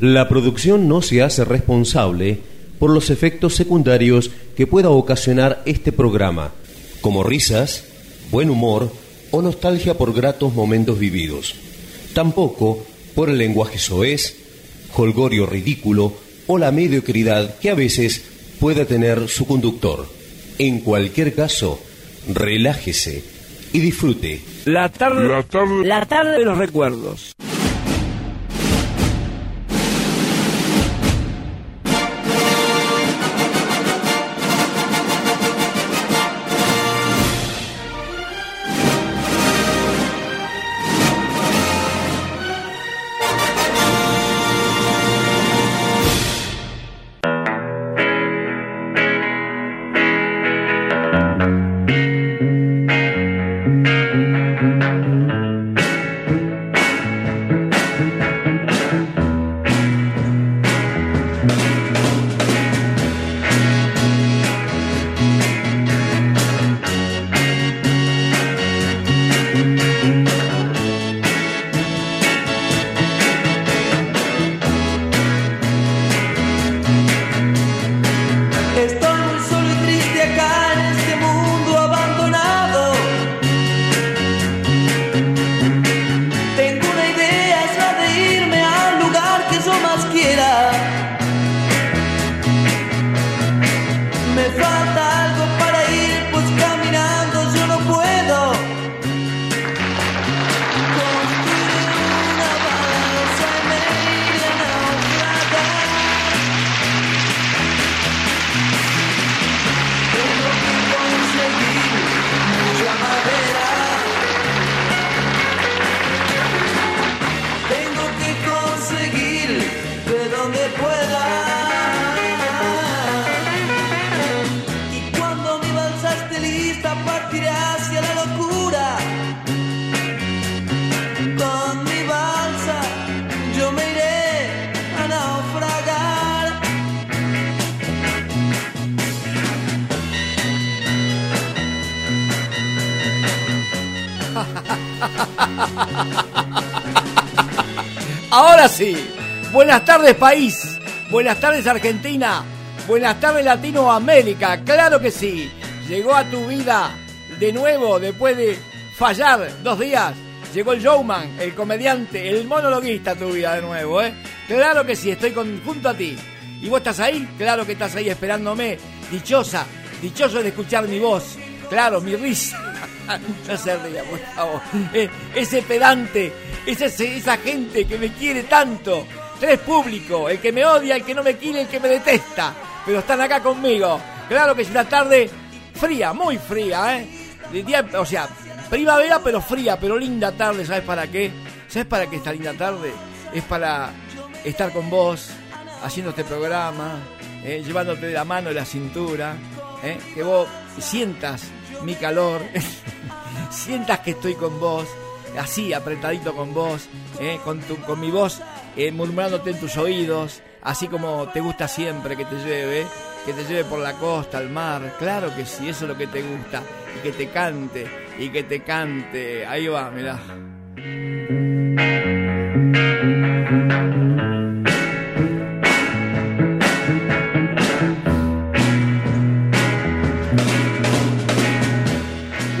La producción no se hace responsable por los efectos secundarios que pueda ocasionar este programa, como risas, buen humor o nostalgia por gratos momentos vividos. Tampoco por el lenguaje soez, holgorio ridículo o la mediocridad que a veces pueda tener su conductor. En cualquier caso, relájese y disfrute. La tarde, la tarde, la tarde de los recuerdos. Tardes país. Buenas tardes Argentina. Buenas tardes Latinoamérica. Claro que sí. Llegó a tu vida de nuevo después de fallar dos días. Llegó el showman, el comediante, el monologuista a tu vida de nuevo, ¿eh? Claro que sí, estoy junto a ti. ¿Y vos estás ahí? Claro que estás ahí esperándome. Dichosa, dichoso de escuchar mi voz. Claro, mi risa. no se ría, por favor. Eh, ese pedante es esa gente que me quiere tanto. Tres públicos, el que me odia, el que no me quiere, el que me detesta. Pero están acá conmigo. Claro que es una tarde fría, muy fría, ¿eh? o sea, primavera pero fría, pero linda tarde, ¿sabes para qué? ¿Sabes para qué esta linda tarde? Es para estar con vos, haciendo este programa, ¿eh? llevándote de la mano de la cintura, ¿eh? que vos sientas mi calor, sientas que estoy con vos, así, apretadito con vos, eh, con, tu, con mi voz murmurándote en tus oídos, así como te gusta siempre que te lleve, que te lleve por la costa, al mar, claro que sí, eso es lo que te gusta, y que te cante, y que te cante, ahí va, mirá.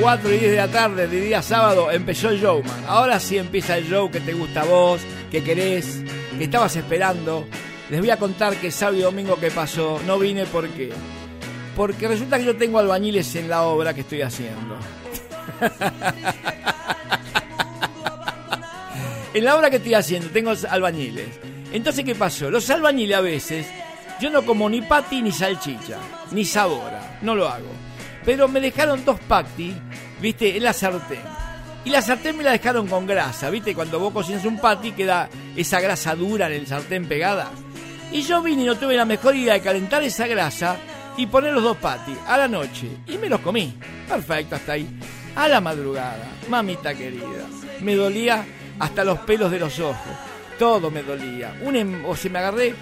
4 y 10 de la tarde de día sábado empezó el showman. Ahora sí empieza el show que te gusta a vos, que querés, que estabas esperando. Les voy a contar que sábado y domingo que pasó no vine porque porque resulta que yo tengo albañiles en la obra que estoy haciendo. en la obra que estoy haciendo tengo albañiles. Entonces, ¿qué pasó? Los albañiles a veces, yo no como ni pati ni salchicha, ni sabora, no lo hago. Pero me dejaron dos pati viste, en la sartén. Y la sartén me la dejaron con grasa, viste, cuando vos cocinas un patty queda esa grasa dura en el sartén pegada. Y yo vine y no tuve la mejor idea de calentar esa grasa y poner los dos patis a la noche. Y me los comí. Perfecto, hasta ahí. A la madrugada, mamita querida. Me dolía hasta los pelos de los ojos. Todo me dolía. Un, em, o sea, me agarré,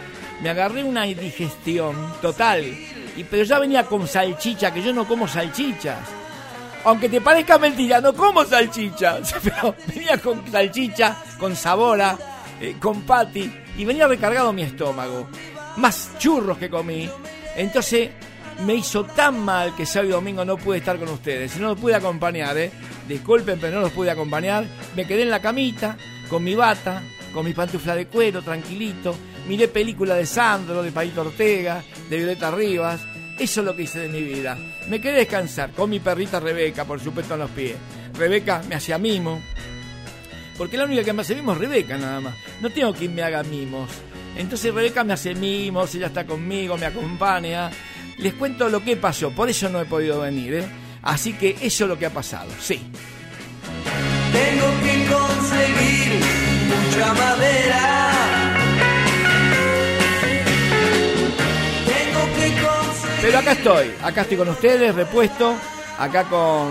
me agarré una indigestión total. Y, pero ya venía con salchicha, que yo no como salchichas aunque te parezca mentira, no como salchicha, pero venía con salchicha, con sabora, eh, con pati, y venía recargado mi estómago. Más churros que comí. Entonces me hizo tan mal que sábado y domingo no pude estar con ustedes. No los pude acompañar, ¿eh? Disculpen, pero no los pude acompañar. Me quedé en la camita, con mi bata, con mi pantufla de cuero, tranquilito. Miré película de Sandro, de Paito Ortega, de Violeta Rivas. Eso es lo que hice de mi vida. Me quedé descansar con mi perrita Rebeca, por supuesto, en los pies. Rebeca me hacía mimo. Porque la única que me hace mimo es Rebeca, nada más. No tengo quien me haga mimos. Entonces Rebeca me hace mimos, ella está conmigo, me acompaña. Les cuento lo que pasó, por eso no he podido venir, ¿eh? Así que eso es lo que ha pasado, sí. Tengo que conseguir mucha madera. Pero acá estoy, acá estoy con ustedes, repuesto, acá con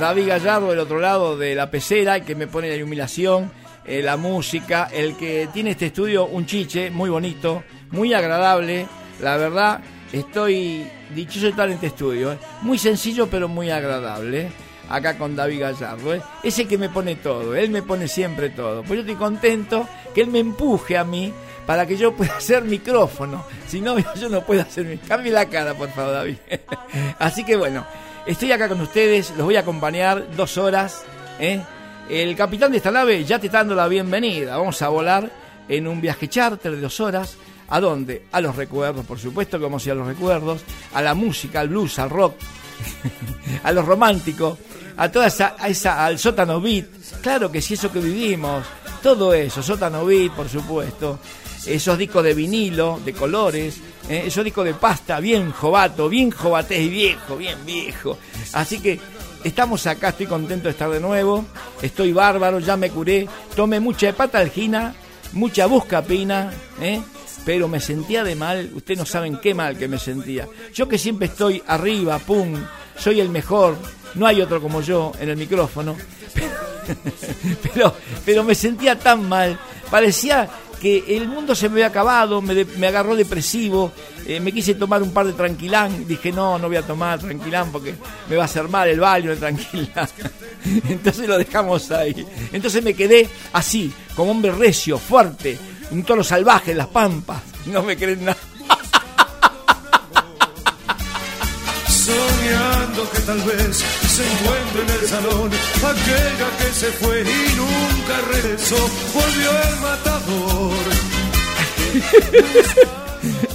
David Gallardo del otro lado de la pecera, que me pone la iluminación, eh, la música, el que tiene este estudio, un chiche muy bonito, muy agradable, la verdad, estoy dichoso de estar en este estudio, eh. muy sencillo pero muy agradable. eh. Acá con David Gallardo, ese que me pone todo, él me pone siempre todo. Pues yo estoy contento que él me empuje a mí para que yo pueda hacer micrófono. Si no, yo no puedo hacer mi... Cambie la cara, por favor, David. Así que bueno, estoy acá con ustedes, los voy a acompañar dos horas. ¿eh? El capitán de esta nave ya te está dando la bienvenida. Vamos a volar en un viaje charter de dos horas. ¿A dónde? A los recuerdos, por supuesto, como si a los recuerdos, a la música, al blues, al rock, a lo romántico, a toda esa, a esa, al sótano beat. Claro que sí, eso que vivimos, todo eso, sótano beat, por supuesto. Esos discos de vinilo, de colores, eh, esos discos de pasta, bien jovato, bien jovatés viejo, bien viejo. Así que estamos acá, estoy contento de estar de nuevo, estoy bárbaro, ya me curé, tomé mucha hepatalgina, mucha buscapina, ¿eh? pero me sentía de mal, ustedes no saben qué mal que me sentía. Yo que siempre estoy arriba, pum, soy el mejor, no hay otro como yo en el micrófono, pero, pero me sentía tan mal, parecía que el mundo se me había acabado, me, de- me agarró depresivo, eh, me quise tomar un par de tranquilán, dije no, no voy a tomar tranquilán porque me va a hacer mal el baño de tranquilán. Entonces lo dejamos ahí. Entonces me quedé así, como hombre recio, fuerte, un toro salvaje en las pampas. No me creen nada. Que tal vez se encuentre en el salón aquella que se fue y nunca regresó, volvió el matador.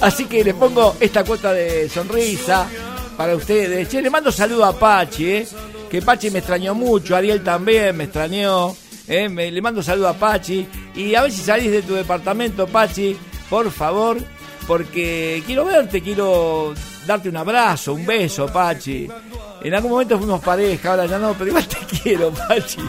Así que le pongo esta cuota de sonrisa para ustedes. Che, le mando saludo a Pachi, ¿eh? que Pachi me extrañó mucho, Ariel también me extrañó. ¿eh? Le mando saludo a Pachi. Y a ver si salís de tu departamento, Pachi, por favor, porque quiero verte, quiero darte un abrazo, un beso, Pachi. En algún momento fuimos pareja, ahora ya no, pero igual te quiero, Pachi.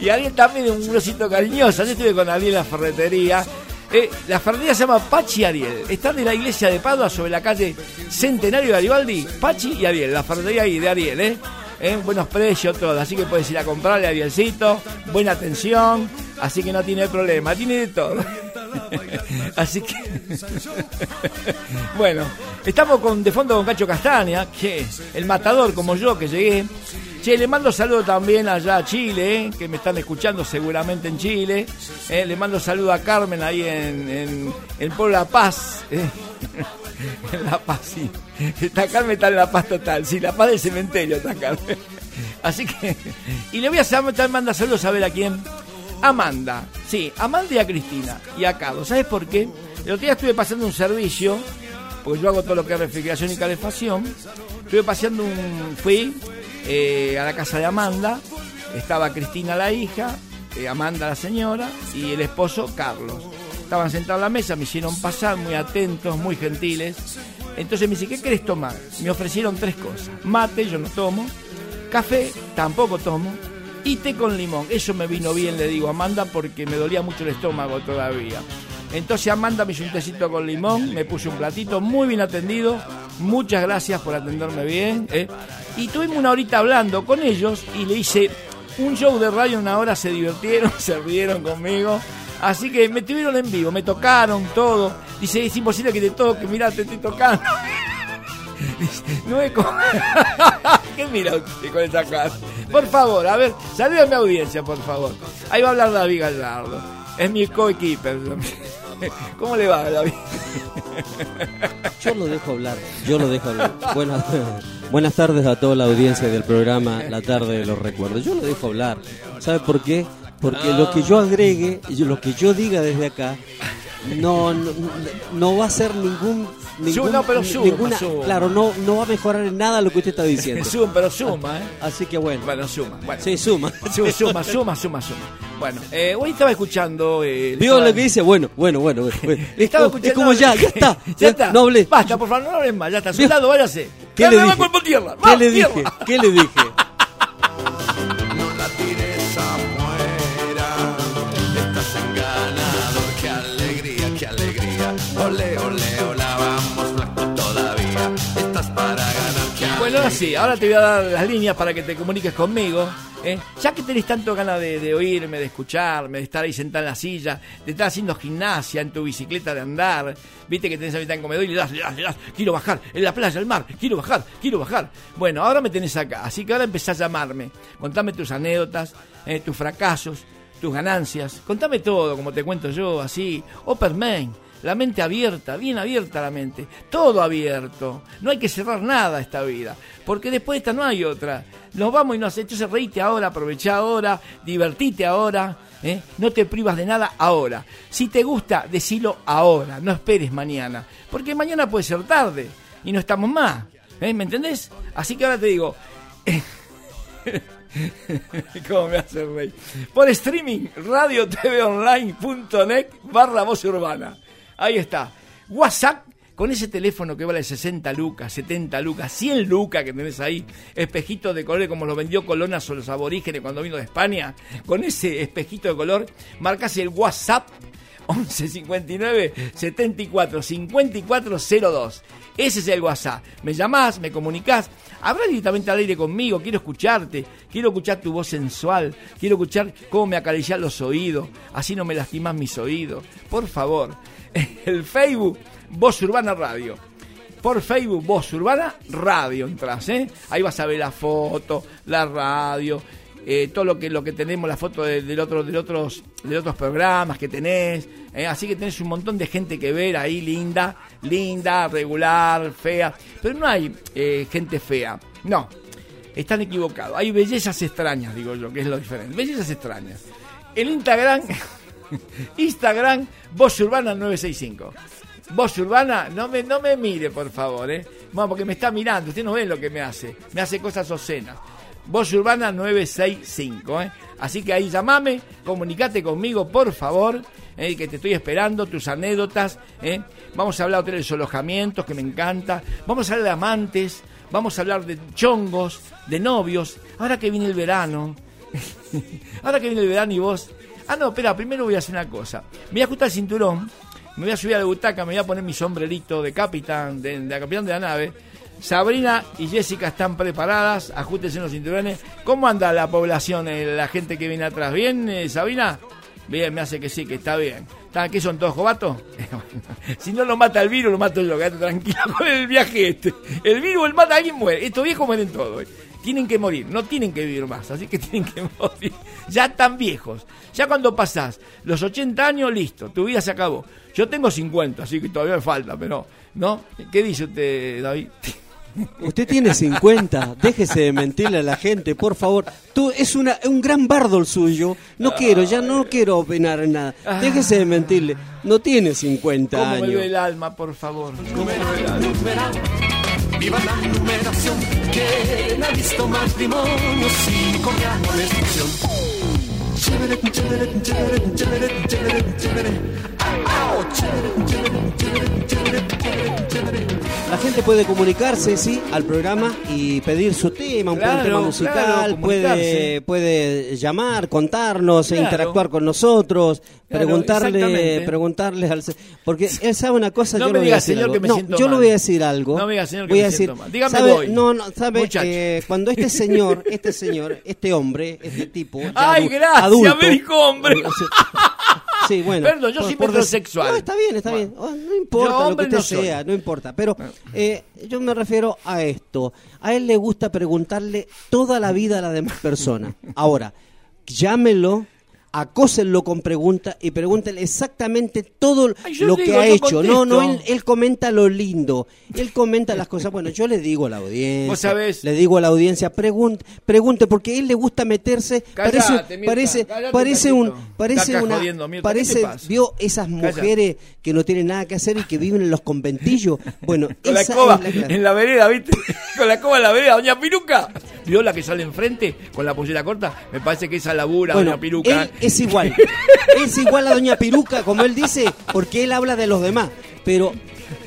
Y Ariel también un besito cariñoso. Yo estuve con Ariel en la ferretería. Eh, la ferretería se llama Pachi Ariel. Están en la iglesia de Padua sobre la calle Centenario de Garibaldi. Pachi y Ariel, la ferretería ahí de Ariel, ¿eh? Eh, buenos precios, todo. Así que puedes ir a comprarle a Arielcito. Buena atención. Así que no tiene problema. Tiene de todo. Así que. bueno, estamos con de fondo con Cacho Castaña, que el matador como yo que llegué. Che, le mando saludo también allá a Chile, eh, que me están escuchando seguramente en Chile. Eh, le mando saludo a Carmen ahí en, en, en Pueblo La Paz. eh. en La Paz, sí. Está Carmen está en La Paz total. Sí, La Paz del cementerio está Carmen. Así que. Y le voy a hacer, también manda saludos a ver a quién. Amanda, sí, Amanda y a Cristina y a Carlos. ¿Sabes por qué? El otro día estuve pasando un servicio, porque yo hago todo lo que es refrigeración y calefacción. Estuve paseando un. Fui eh, a la casa de Amanda, estaba Cristina la hija, eh, Amanda la señora y el esposo Carlos. Estaban sentados a la mesa, me hicieron pasar, muy atentos, muy gentiles. Entonces me dice, ¿qué querés tomar? Me ofrecieron tres cosas. Mate, yo no tomo. Café, tampoco tomo. Y té con limón. Eso me vino bien, le digo a Amanda, porque me dolía mucho el estómago todavía. Entonces Amanda me hizo un tecito con limón, me puso un platito muy bien atendido. Muchas gracias por atenderme bien. ¿eh? Y tuvimos una horita hablando con ellos y le hice un show de radio, una hora se divirtieron, se rieron conmigo. Así que me tuvieron en vivo, me tocaron todo. Dice, es imposible que te toque, mirá, te estoy tocando. No es como... ¿Qué mira usted con esa cara? Por favor, a ver, saluda a mi audiencia, por favor. Ahí va a hablar David Gallardo. Es mi co-keeper. ¿Cómo le va, David? Yo lo dejo hablar, yo lo dejo hablar. Buenas, buenas tardes a toda la audiencia del programa La Tarde de los Recuerdos. Yo lo dejo hablar. ¿Sabe por qué? Porque lo que yo agregue, lo que yo diga desde acá, no, no, no va a ser ningún... ningún no, pero suma, ninguna- suma. Claro, no, no va a mejorar en nada lo que usted está diciendo. Suma, pero suma, ¿eh? Así que bueno. Bueno, suma. Bueno. Sí, suma. Suma, suma, suma, suma, suma. Bueno, eh, hoy estaba escuchando. Eh, Vio estaba- lo que dice, bueno, bueno, bueno. bueno, bueno. Es, Estaba como, es escuchando- como ya, ya está. ya está. No hablé. Basta, por favor, no hables más. Ya está. Soldado, váyase. ¿Qué Ya le dije? tierra. ¿Qué le dije? ¿Qué le dije? Sí, ahora te voy a dar las líneas para que te comuniques conmigo. ¿eh? Ya que tenés tanto ganas de, oírme, de escucharme, de estar ahí sentado en la silla, de estar haciendo gimnasia en tu bicicleta de andar, viste que tenés a mitad en comedor y le das, le das, le das, quiero bajar, en la playa, al mar, quiero bajar, quiero bajar. Bueno, ahora me tenés acá, así que ahora empezás a llamarme. Contame tus anécdotas, eh, tus fracasos, tus ganancias. Contame todo, como te cuento yo, así. Operman, la mente abierta, bien abierta la mente. Todo abierto. No hay que cerrar nada esta vida. Porque después de esta no hay otra. Nos vamos y nos Entonces reíte ahora, aprovecha ahora, divertite ahora. ¿eh? No te privas de nada ahora. Si te gusta, decilo ahora. No esperes mañana. Porque mañana puede ser tarde. Y no estamos más. ¿eh? ¿Me entendés? Así que ahora te digo. ¿Cómo me hace reír? Por streaming, radiotvonline.net barra voz urbana. Ahí está. WhatsApp, con ese teléfono que vale 60 lucas, 70 lucas, 100 lucas que tenés ahí, espejito de color como lo vendió Colonas o los aborígenes cuando vino de España, con ese espejito de color, marcas el WhatsApp 11 59 74 54 02. Ese es el WhatsApp. Me llamás, me comunicás, habla directamente al aire conmigo, quiero escucharte, quiero escuchar tu voz sensual, quiero escuchar cómo me acaricias los oídos, así no me lastimas mis oídos. Por favor, el Facebook, Voz Urbana Radio. Por Facebook, Voz Urbana Radio entras, ¿eh? Ahí vas a ver la foto, la radio, eh, todo lo que lo que tenemos, la foto de- del otro, del otros, de otros programas que tenés. ¿eh? Así que tenés un montón de gente que ver ahí, linda, linda, regular, fea. Pero no hay eh, gente fea. No, están equivocados. Hay bellezas extrañas, digo yo, que es lo diferente. Bellezas extrañas. El Instagram, Instagram, Voz Urbana 965. Voz Urbana, no me, no me mire, por favor, ¿eh? Bueno, porque me está mirando, usted no ve lo que me hace. Me hace cosas obscenas. Voz Urbana 965, ¿eh? Así que ahí llamame, comunicate conmigo, por favor, ¿eh? que te estoy esperando, tus anécdotas, ¿eh? Vamos a hablar de y alojamientos, que me encanta. Vamos a hablar de amantes, vamos a hablar de chongos, de novios. Ahora que viene el verano, ahora que viene el verano y vos... Ah, no, espera, primero voy a hacer una cosa. Me voy a ajustar el cinturón, me voy a subir a la butaca, me voy a poner mi sombrerito de capitán, de, de capitán de la nave. Sabrina y Jessica están preparadas, ajustense los cinturones. ¿Cómo anda la población, eh, la gente que viene atrás? ¿Bien, eh, Sabrina? Bien, me hace que sí, que está bien. ¿Están, ¿Qué son todos jovatos? si no lo mata el virus, lo mato yo, quédate tranquilo con el viaje este. El virus, el mata, alguien muere. Estos viejos mueren todos. eh. Tienen que morir, no tienen que vivir más, así que tienen que morir. Ya están viejos. Ya cuando pasás los 80 años, listo, tu vida se acabó. Yo tengo 50, así que todavía me falta, pero, ¿no? ¿Qué dice usted, David? Usted tiene 50, déjese de mentirle a la gente, por favor. Tú, es una, un gran bardo el suyo. No quiero, ya no quiero opinar en nada. Déjese de mentirle. No tiene 50 ¿Cómo me años. el alma, por favor? ¿Cómo me duele el alma? Viva la numeración. ¿Quién ha visto matrimonio sin cortar la menstruación? Chévere, chévere, chévere, chévere, chévere, chévere. La gente puede comunicarse, sí, al programa y pedir su tema, un Claro, tema claro, musical, puede, puede llamar, contarnos, e interactuar con nosotros, preguntarle, preguntarle al porque él sabe una cosa, No yo me le voy diga, a decir señor, algo. que me no, siento yo le mal. voy a decir algo. No me diga, señor, que voy me a decir, mal. Dígame ¿sabe? voy. No, no, sabe, eh, cuando este señor, este señor, este hombre, este tipo, Ay, gracias, adulto, hombre. Sí, bueno. Perdón, yo por- soy por metrosexual. No, está bien, está Bueno. bien. Oh, no importa Yo lo que hombre usted no soy. sea, no importa. Pero eh, yo me refiero a esto. A él le gusta preguntarle toda la vida a la demás persona. Ahora, llámelo acósenlo con preguntas y pregúntenle exactamente todo Ay, lo digo, que ha hecho. No, no, él, él comenta lo lindo, él comenta las cosas. Bueno, yo le digo a la audiencia, Vos sabés. le digo a la audiencia, pregunte, pregunte, porque a él le gusta meterse. Cállate, parece, Mirta, parece, parece un parece una, jodiendo, Mirta, ¿qué te parece, vio esas mujeres que no tienen nada que hacer y que viven en los conventillos. Bueno, Con la escoba es la clase. en la vereda, ¿viste? Con la escoba en la vereda, doña Piruca. ¿Vio la que sale enfrente con la pollera corta? Me parece que esa labura, Bueno, doña Piruca. él es igual. es igual a Doña Peruca, como él dice, porque él habla de los demás. Pero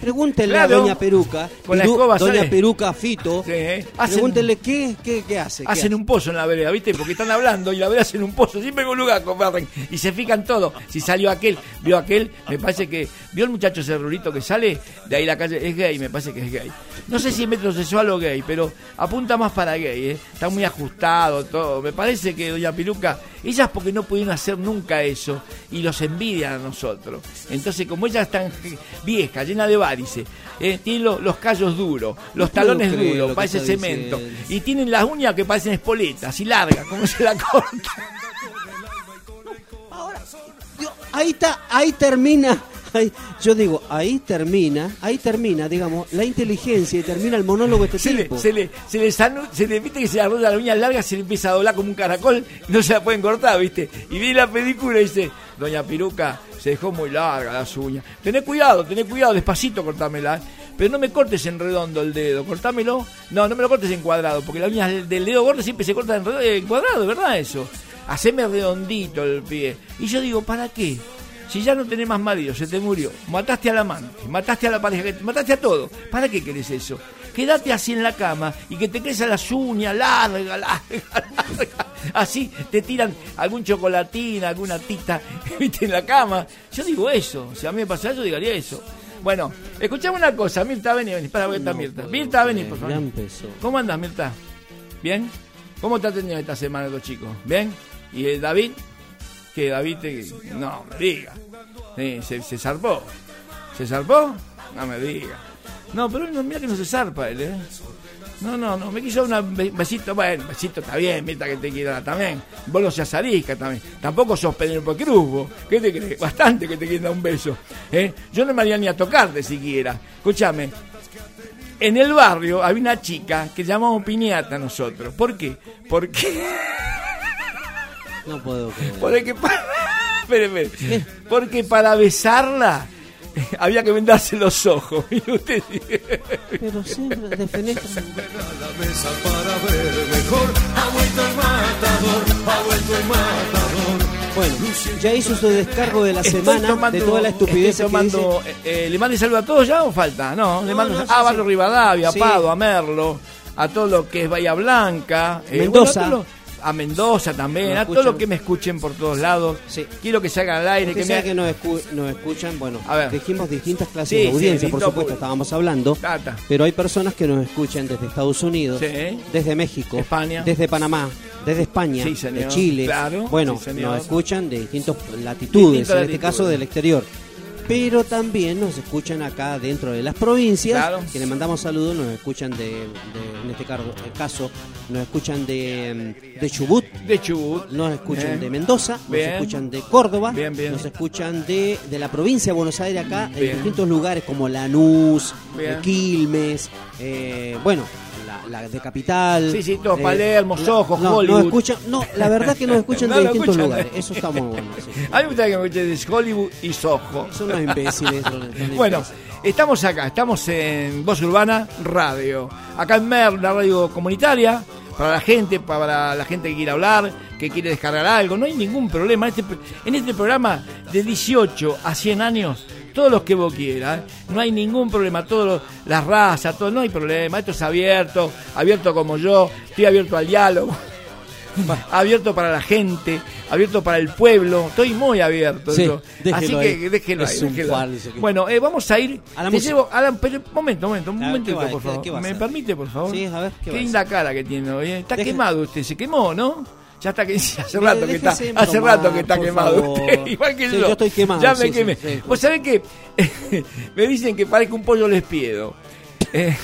pregúntenle Claro. a Doña Peruca, Con la Piru- escoba Doña. Peruca Fito, Sí, ¿eh? Hacen- pregúntenle qué, qué, qué hace. qué Hacen hace. un pozo en la vereda, ¿viste? Porque están hablando y la vereda hacen un pozo. Siempre en un lugar comparten. Y se fijan todo. Si salió aquel, vio aquel, me parece que. ¿Vio el muchacho ese rurito que sale? De ahí la calle. Es gay, me parece que es gay. No sé si es metrosexual o gay, pero apunta más para gay, ¿eh? Está muy ajustado todo. Me parece que Doña Piruca, ellas porque no pudieron hacer nunca eso y los envidian a nosotros. Entonces, como ellas están viejas, llenas de varices, eh, tienen lo- los callos duros, los No talones lo duros, parece cemento. diciendo. Y tienen las uñas que parecen espoletas y largas, como se la corta. Yo- ahí está, ahí termina. Ahí- yo digo, ahí termina, ahí termina, digamos, la inteligencia y termina el monólogo de este Se le, tipo. se le, se le, sanu- se le viste que se le arrolla las uñas largas, se le empieza a doblar como un caracol, no se la pueden cortar, ¿viste? Y viene la película y dice, Doña Piruca, se dejó muy larga las uñas. Tené cuidado, tené cuidado, despacito cortámela. ¿eh? Pero no me cortes en redondo el dedo, cortámelo. No, no me lo cortes en cuadrado, porque las uñas del, dedo gordo siempre se cortan en, redo- en cuadrado, ¿verdad eso? Haceme redondito el pie. Y yo digo, ¿para qué? Si ya no tenés más marido, se te murió, mataste al amante, mataste a la pareja, mataste a todo, ¿para qué querés eso? Quédate así en la cama y que te crezcan las uñas, larga, larga, larga. Así te tiran algún chocolatín, alguna tita, viste, en la cama. Yo digo eso, si a mí me pasa eso, diría eso. Bueno, escuchame una cosa, Mirta, vení, vení, para ver No Mirta. Mirta, vení, por ya favor. empezó. ¿Cómo andas, Mirta? ¿Bien? ¿Cómo te ha tenido esta semana los chicos? ¿Bien? ¿Y el David? ¿Qué David? No, me diga. Se, se zarpó. ¿Se zarpó? No me diga. No, pero mira que no se zarpa él, ¿eh? No, no, no, me quiso un be- besito, bueno, besito está bien, Mirta que te quiera también. Vos no seas arisca también. Tampoco sos Penélope Cruz, vos. ¿Qué te crees? Bastante que te quieren dar un beso. ¿eh? Yo no me haría ni a tocarte siquiera. Escúchame, en el barrio había una chica que llamamos piñata nosotros. ¿Por qué? Porque, No puedo creer. porque, pa- espere, espere. porque para besarla había que vendarse los ojos. Mire usted. Pero siempre defenestran. a la mesa para ver mejor. Ha vuelto el matador, ha vuelto el matador. Bueno, ya hizo su descargo de la Estoy semana tomando- de toda la estupidez estoy que dice. tomando, eh, eh, ¿Le mande saludo a todos ya o falta? No, le No, mando no, a sí, Barrio sí. Rivadavia, Sí. a Pado, a Merlo, a todo lo que es Bahía Blanca. eh, Mendoza. bueno, a, Mendoza también, Nos a todo lo que me escuchen por todos lados. Sí. Quiero que se hagan al aire, Usted que me... que nos, escu- nos escuchan, bueno, A ver. dijimos distintas clases Sí, de sí, audiencia, por supuesto, estábamos hablando, Tata. pero hay personas que nos escuchan desde Estados Unidos, desde México, España. desde Panamá, desde España, de Chile, Claro, bueno, nos escuchan de distintas latitudes, en este caso del exterior. Pero también nos escuchan acá dentro de las provincias, Claro. que le mandamos saludos, nos escuchan de, de- en este car- caso, nos escuchan de, mm, de Chubut, De Chubut. nos escuchan Bien. de Mendoza, Bien. nos escuchan de Córdoba, Bien, bien. nos escuchan de, de la provincia de Buenos Aires acá, en distintos lugares como Lanús, eh, Quilmes, eh, bueno, la, la de Capital. Sí, sí, todo, Palermo, Soho, no, Hollywood. Nos escuchan, no, la verdad que nos escuchan No de distintos escuchan. lugares, eso está muy bueno. sí. A mí me gusta que me escuchen de Hollywood y Soho. Son unos imbéciles. Bueno, estamos acá, estamos en Voz Urbana Radio. Acá en Mer, la radio comunitaria, para la gente, para la gente que quiere hablar, que quiere descargar algo, no hay ningún problema. Este, en este programa de 18 a 100 años, todos los que vos quieras, no hay ningún problema, todas las razas, todo, no hay problema. Esto es abierto, abierto como yo, estoy abierto al diálogo. abierto para la gente, abierto para el pueblo, estoy muy abierto. Sí. Así que ahí. déjelo Es ahí. déjelo ahí. falso que- Bueno, eh, vamos a ir. A la te llevo, Alan, pero, momento, momento, un momentito, ¿qué por ¿Qué- favor. qué ¿Me permite, por favor? Sí, a ver, ¿qué a linda cara que tiene hoy. eh. Está Deje- quemado usted, se quemó, ¿no? Ya está que hace rato que está, hace rato que está quemado favor. usted, igual que Sí, yo. yo estoy quemado, Ya me sí, quemé. Vos sabés que me dicen que parezco un pollo lespiedo. Eh,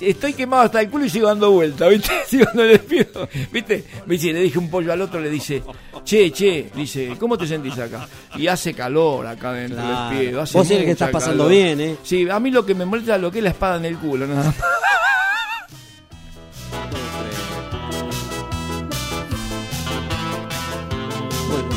estoy quemado hasta el culo y sigo dando vueltas, ¿viste? Sigo dando el despido, ¿viste? Me dice, le dije un pollo al otro, le dice, che, che, dice, ¿cómo te sentís acá? Y hace calor acá dentro Claro. del despido. hace Vos eres que estás pasando calor. bien, ¿eh? Sí, a mí lo que me molesta es lo que es la espada en el culo, nada más. Bueno,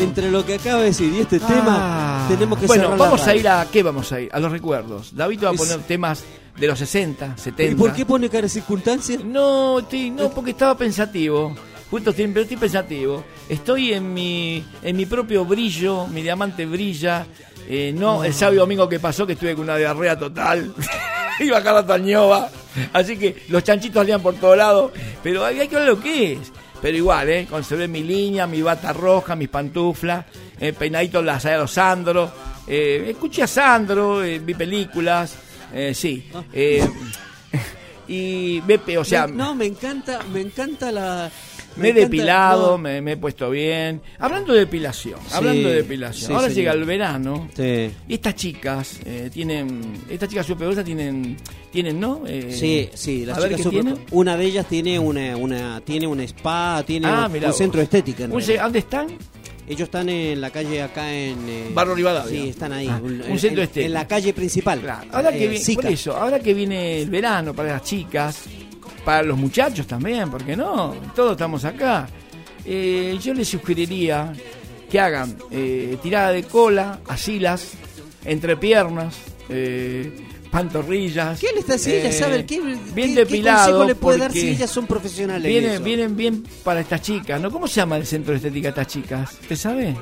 entre lo que acaba de decir y este tema, tenemos que Ah. Bueno, cerrar la vamos a ir a. ¿Qué vamos a ir? A los recuerdos. David va a Es- poner temas de los 60, 70. ¿Y por qué pone cara de circunstancia? No, estoy- no, porque estaba pensativo. Justo estoy, pero estoy pensativo. Estoy en mi, en mi propio brillo, mi diamante brilla. Eh, no, el sábado y domingo que pasó que estuve con una diarrea total. Iba Carla Tañova. Así que los chanchitos salían por todos lados. Pero hay, hay que ver lo que es. Pero igual, ¿eh? Conservé mi línea, mi bata roja, mis pantuflas, eh, peinadito la saya de Sandro. Eh, escuché a Sandro, eh, vi películas. Eh, sí. Eh, y o sea, Me- no, me encanta, me encanta la. me he encanta- depilado, no. me, me he puesto bien. Hablando de depilación, Sí, hablando de depilación. sí, Ahora señor. llega el verano. Sí. Y estas chicas eh, tienen, estas chicas superpoderosas tienen, tienen, ¿no? Eh, Sí, sí, las a ver chicas qué super- tienen. una de ellas tiene una, una tiene un spa, tiene Ah, un, mirá un centro se- ¿Dónde están? Ellos están en la calle acá en eh, Barrio Rivadavia. Sí, están ahí. Ah, en- un en- centro en, estético. en la calle principal. Claro. Ahora que Eh, viene, Sica. por eso, ahora que viene el verano para las chicas, para los muchachos también, ¿por qué no? Todos estamos acá. Eh, yo les sugeriría que hagan eh, tirada de cola, asilas, entrepiernas, eh, pantorrillas. ¿Qué le está haciendo? Eh, sabe qué, bien qué- qué depilado. consejo le puede dar si ellas son profesionales. en Vienen, eso? vienen bien para estas chicas, ¿no? ¿Cómo se llama el centro de estética de estas chicas? ¿Usted sabe?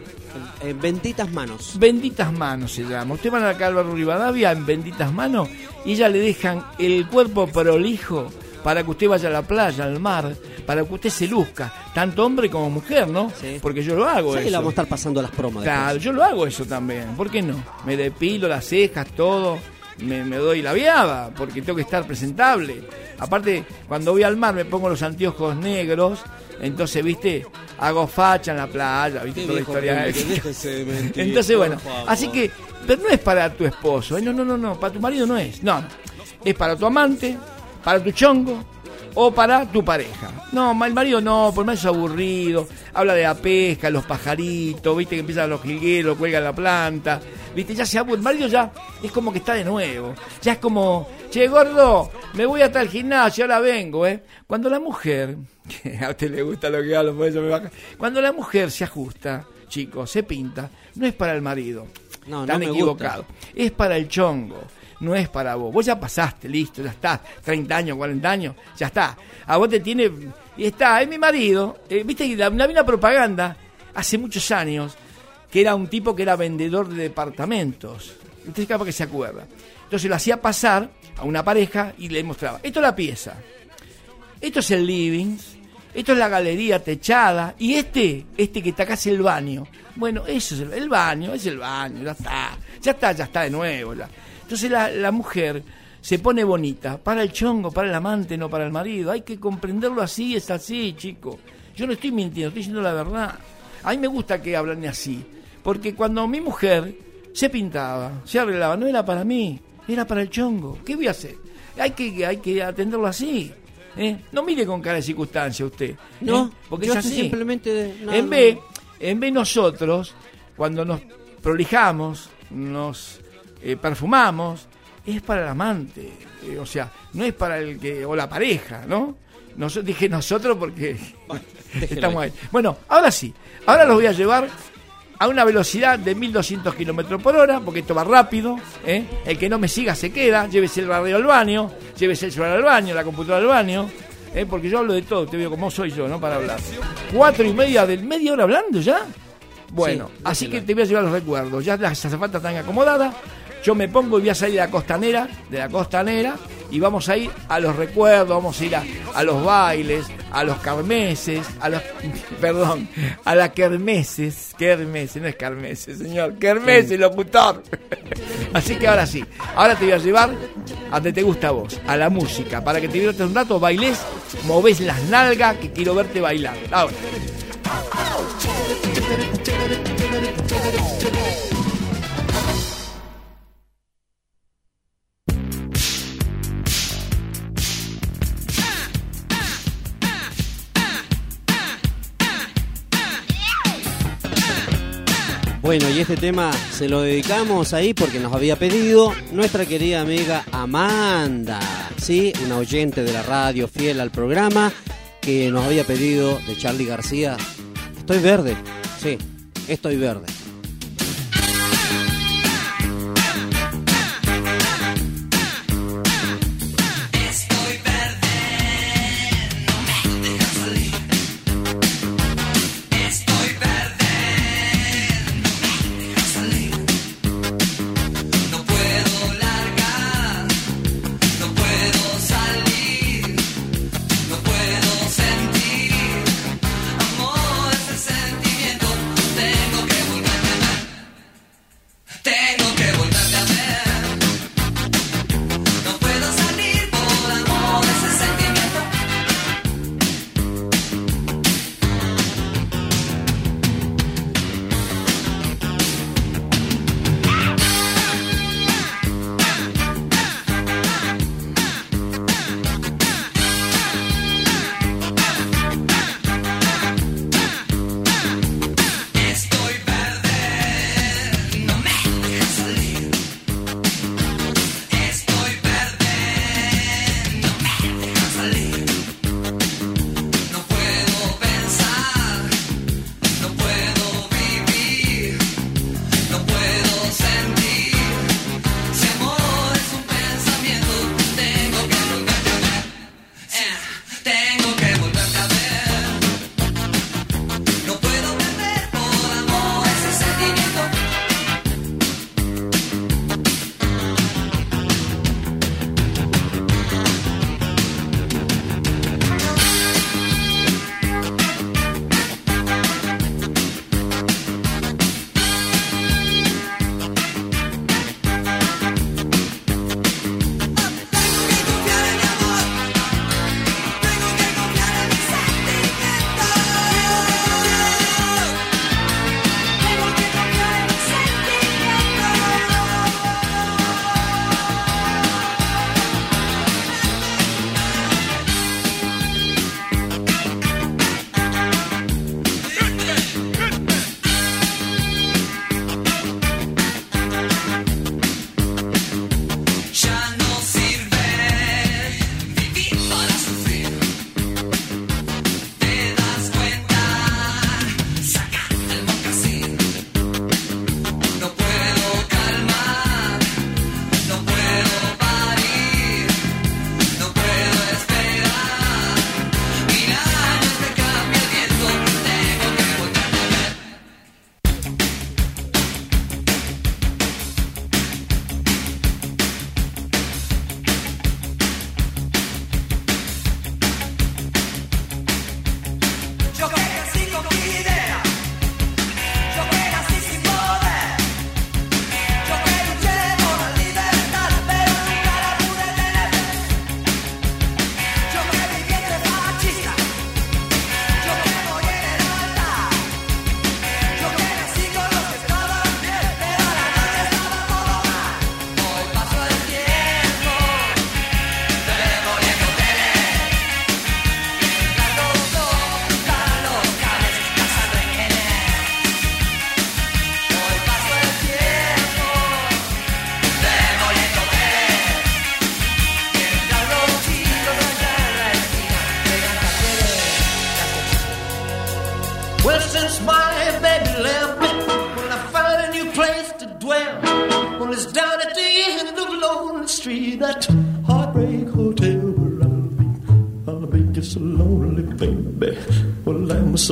En benditas manos. Benditas manos se llama. Usted van acá al barrio Rivadavia en benditas manos y ya le dejan el cuerpo prolijo para que usted vaya a la playa, al mar, para que usted se luzca, tanto hombre como mujer, ¿no? Sí. Porque yo lo hago Sí, eso. le vamos a estar pasando las promos. después. Claro, yo lo hago eso también. ¿Por qué no? Me depilo las cejas, todo. Me, me doy la viada, porque tengo que estar presentable. Aparte, cuando voy al mar me pongo los anteojos negros. Entonces, viste, hago facha en la playa, viste, toda la historia. mentir, Entonces, bueno, así que, pero no es para tu esposo, ¿eh? no, no, no, no, para tu marido no es, no. es para tu amante, para tu chongo o para tu pareja. No, el marido no, por más es aburrido, habla de la pesca, los pajaritos, viste que empiezan los jilgueros, cuelgan la planta, viste, ya se aburre, el marido ya es como que está de nuevo, ya es como, che gordo, me voy hasta el gimnasio, ahora vengo, ¿eh? Cuando la mujer, que a usted le gusta lo que hablo, por eso me baja, cuando la mujer se ajusta, chicos, se pinta, no es para el marido, No, no están me equivocados, es para el chongo. No es para vos. Vos ya pasaste, listo, ya está. 30 años, 40 años, ya está. A vos te tiene. Y está, es mi marido. eh, Viste que había una propaganda hace muchos años que era un tipo que era vendedor de departamentos. Usted capaz que se acuerda. Entonces lo hacía pasar a una pareja y le mostraba. Esto es la pieza. Esto es el living. Esto es la galería techada. Y este, este que está acá es el baño. Bueno, eso es el, el baño, es el baño, ya está. Ya está, ya está de nuevo. Entonces la, la mujer se pone bonita para el chongo, para el amante, no para el marido. Hay que comprenderlo así, es así, chico. Yo no estoy mintiendo, estoy diciendo la verdad. A mí me gusta que hablen así. Porque cuando mi mujer se pintaba, se arreglaba, no era para mí, era para el chongo. ¿Qué voy a hacer? Hay que, hay que atenderlo así. ¿eh? No mire con cara de circunstancia usted. No, ¿eh? porque yo es así. simplemente. no, en no. vez, en vez nosotros, cuando nos prolijamos, nos eh, perfumamos, es para el amante. eh, o sea, no es para el que, o la pareja, ¿no? Nos, dije nosotros porque estamos ahí. Bueno, ahora sí, ahora los voy a llevar a una velocidad de 1200 kilómetros por hora, porque esto va rápido. ¿eh? El que no me siga se queda, llévese el radio al baño, llévese el celular al baño, la computadora al baño. ¿eh? Porque yo hablo de todo, te veo como soy yo, ¿no? Para hablar. Cuatro y media del media hora hablando ya. Bueno, Sí, así que te voy a llevar los recuerdos. Ya las azafatas están acomodadas. Yo me pongo y voy a salir de la costanera, de la costanera, y vamos a ir a los recuerdos, vamos a ir a, a los bailes, a los carmeses, a los, perdón, a las kermeses, kermeses, no es carmeses, señor, kermeses, locutor. Así que ahora sí, ahora te voy a llevar a donde te gusta a vos, a la música, para que te diviertas un rato, bailes, moves las nalgas, que quiero verte bailar. Ahora. Bueno, y este tema se lo dedicamos ahí porque nos había pedido nuestra querida amiga Amanda, ¿sí? Una oyente de la radio fiel al programa que nos había pedido de Charlie García. Estoy verde, sí, estoy verde.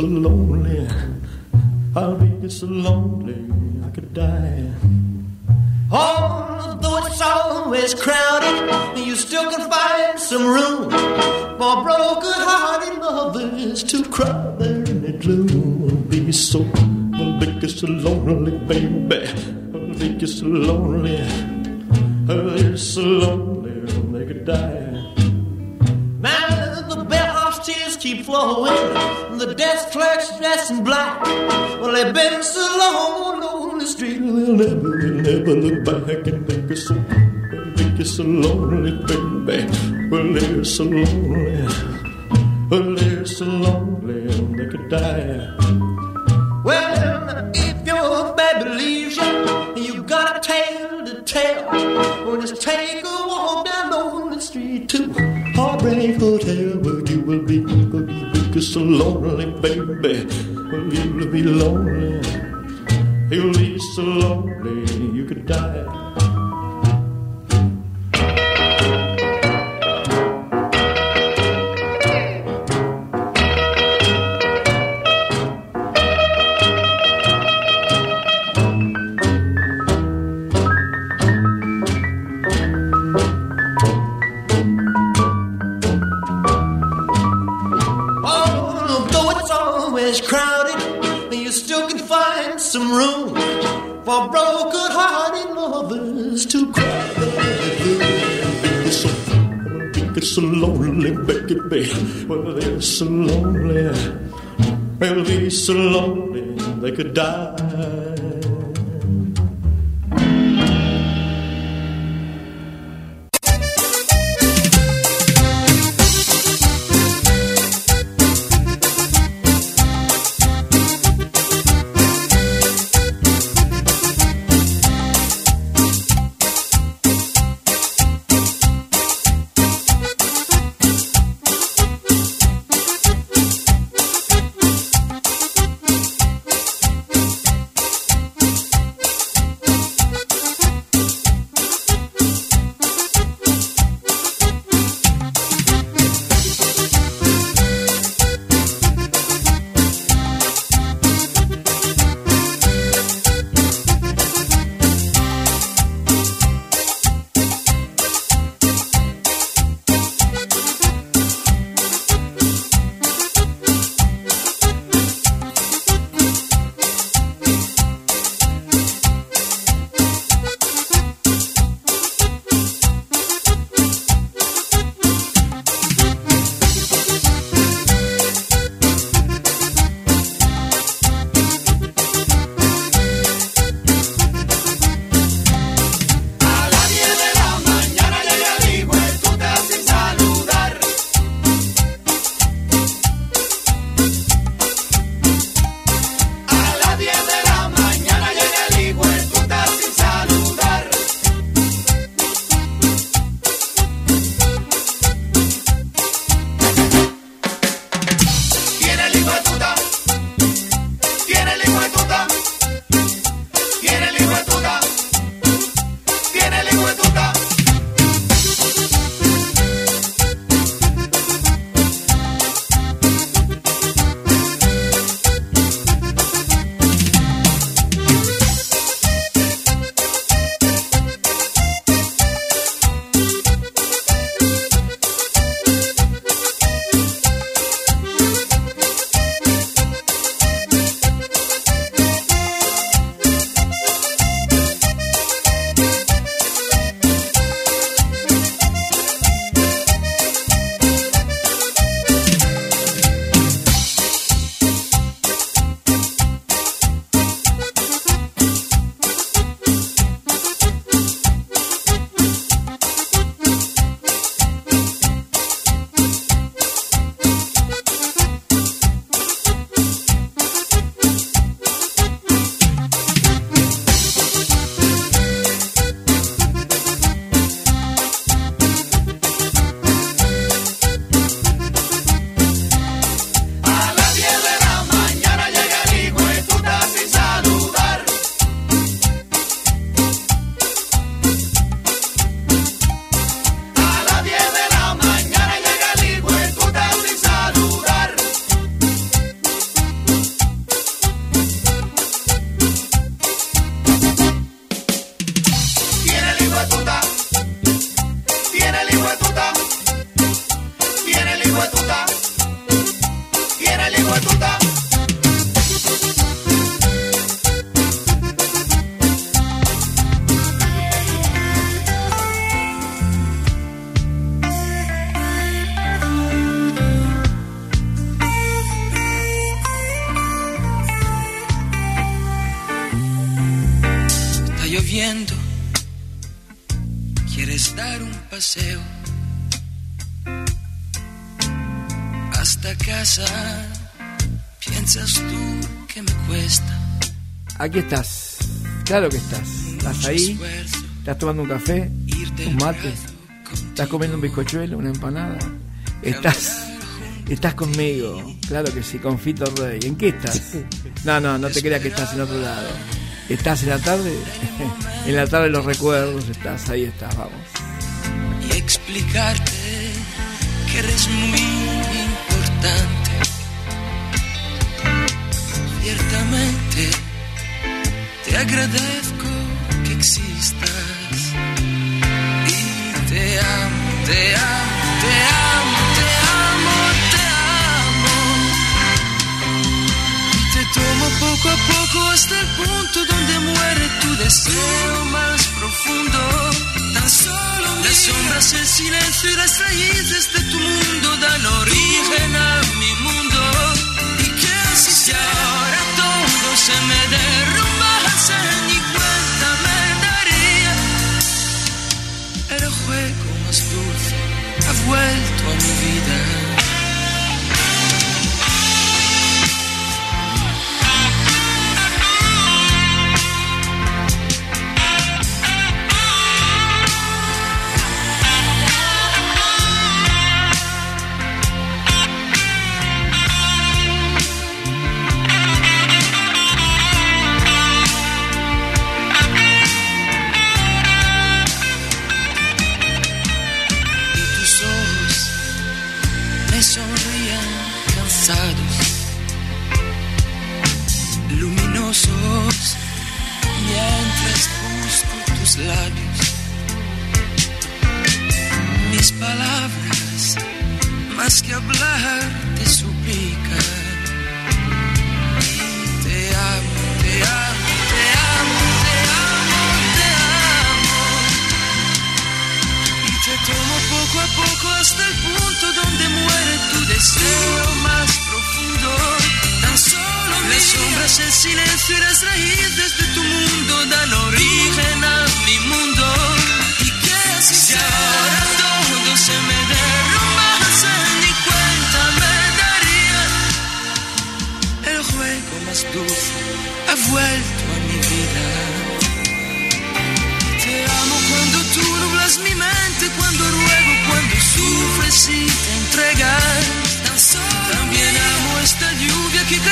so lonely. I'll be so lonely I could die. will be because so lonely, baby. Well, you will be lonely. You'll be so lonely, you could die. so lonely. They'll be so lonely they could die. Aquí estás. Claro que estás. Estás ahí, estás tomando un café, un mate, estás comiendo un bizcochuelo, una empanada. Estás estás conmigo. Claro que sí, con Fito Rey. ¿En qué estás? No, no, no te creas que estás en otro lado. ¿Estás en la tarde? en la tarde los recuerdos estás, ahí estás, vamos. Y explicarte que eres muy importante te agradezco que existas y te amo, te amo, te amo, te amo, te amo. Y te tomo poco a poco hasta el punto donde muere tu deseo más profundo. Tan solo las sombras, el silencio y las raíces de tu mundo dan origen a mi mundo. Y que si ahora todo se me derrumbase vuelto a mi vida.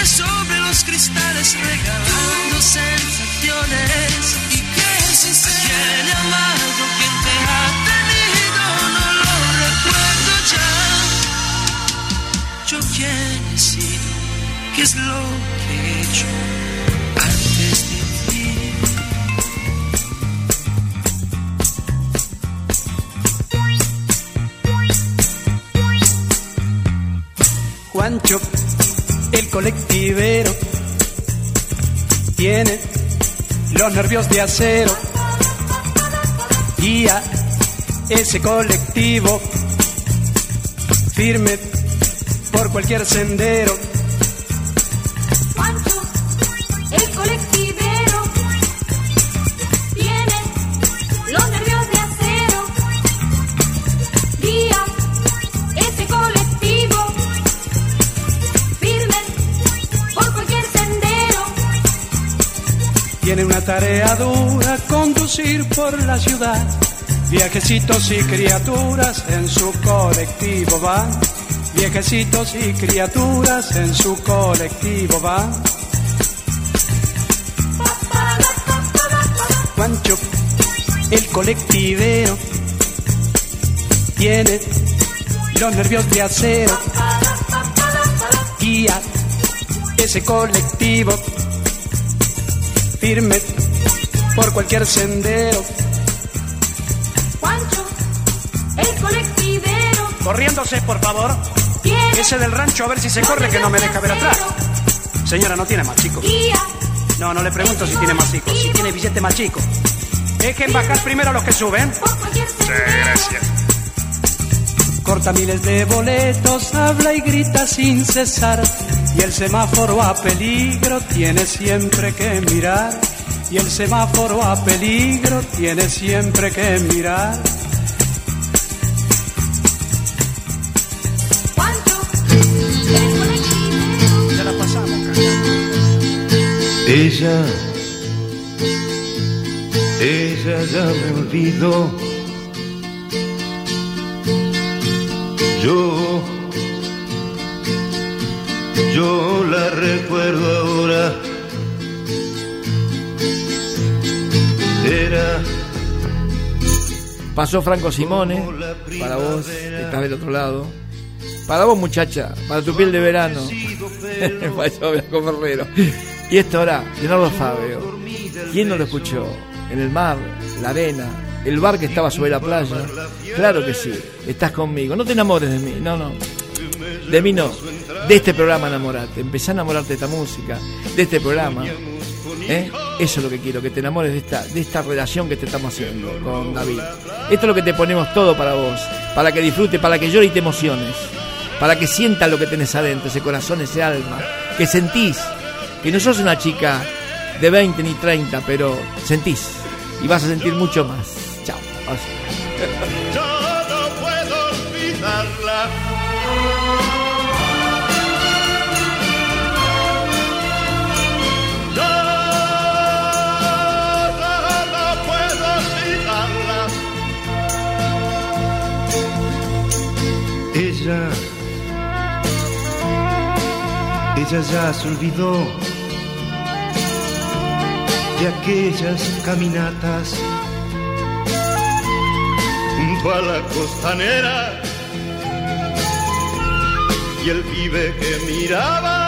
Sobre los cristales, regalando sensaciones. Y que si quién he amado, quién te ha tenido, no lo recuerdo ya. Yo quién he sido, qué es lo que he hecho antes de ti. Juancho, el colectivero, tiene los nervios de acero. Guía ese colectivo, firme por cualquier sendero. Tarea dura, conducir por la ciudad. Viejecitos y criaturas en su colectivo van. Viejecitos y criaturas en su colectivo van. Juancho, el colectivero, tiene los nervios de acero. Guía ese colectivo firme por cualquier sendero. Juancho, el colectivero, Corriéndose, por favor. Ese del rancho, a ver si se corre, que no me deja ver atrás. Señora, no tiene más chicos. No, no le pregunto si tiene más chicos. Si tiene billete más chico. Dejen bajar primero a los que suben. por cualquier sendero. Corta miles de boletos, habla y grita sin cesar. Y el semáforo a peligro tiene siempre que mirar. Y el semáforo a peligro tiene siempre que mirar. Ya la pasamos. Ella Ella ya me olvidó. Yo, yo la recuerdo ahora. Era Pasó Franco Simone, para vos, que estás del otro lado. Para vos, muchacha, para tu piel de verano. Pasó Blanco Ferrero. Y esto ahora, Leonardo Fabio. ¿Quién no lo escuchó? En el mar, la arena, el bar que estaba sobre la playa. Claro que sí, estás conmigo. No te enamores de mí, no, no. De mí no. De este programa enamorate. Empezá a enamorarte de esta música, de este programa. ¿Eh? Eso es lo que quiero, que te enamores de esta, de esta relación que te estamos haciendo con David. Esto es lo que te ponemos todo para vos, para que disfrutes, para que llores y te emociones, para que sientas lo que tenés adentro, ese corazón, ese alma, que sentís, que no sos una chica de 20 ni 30, pero sentís y vas a sentir mucho más. Chao. Puedo. Ella ya se olvidó de aquellas caminatas junto a la costanera y el pibe que miraba.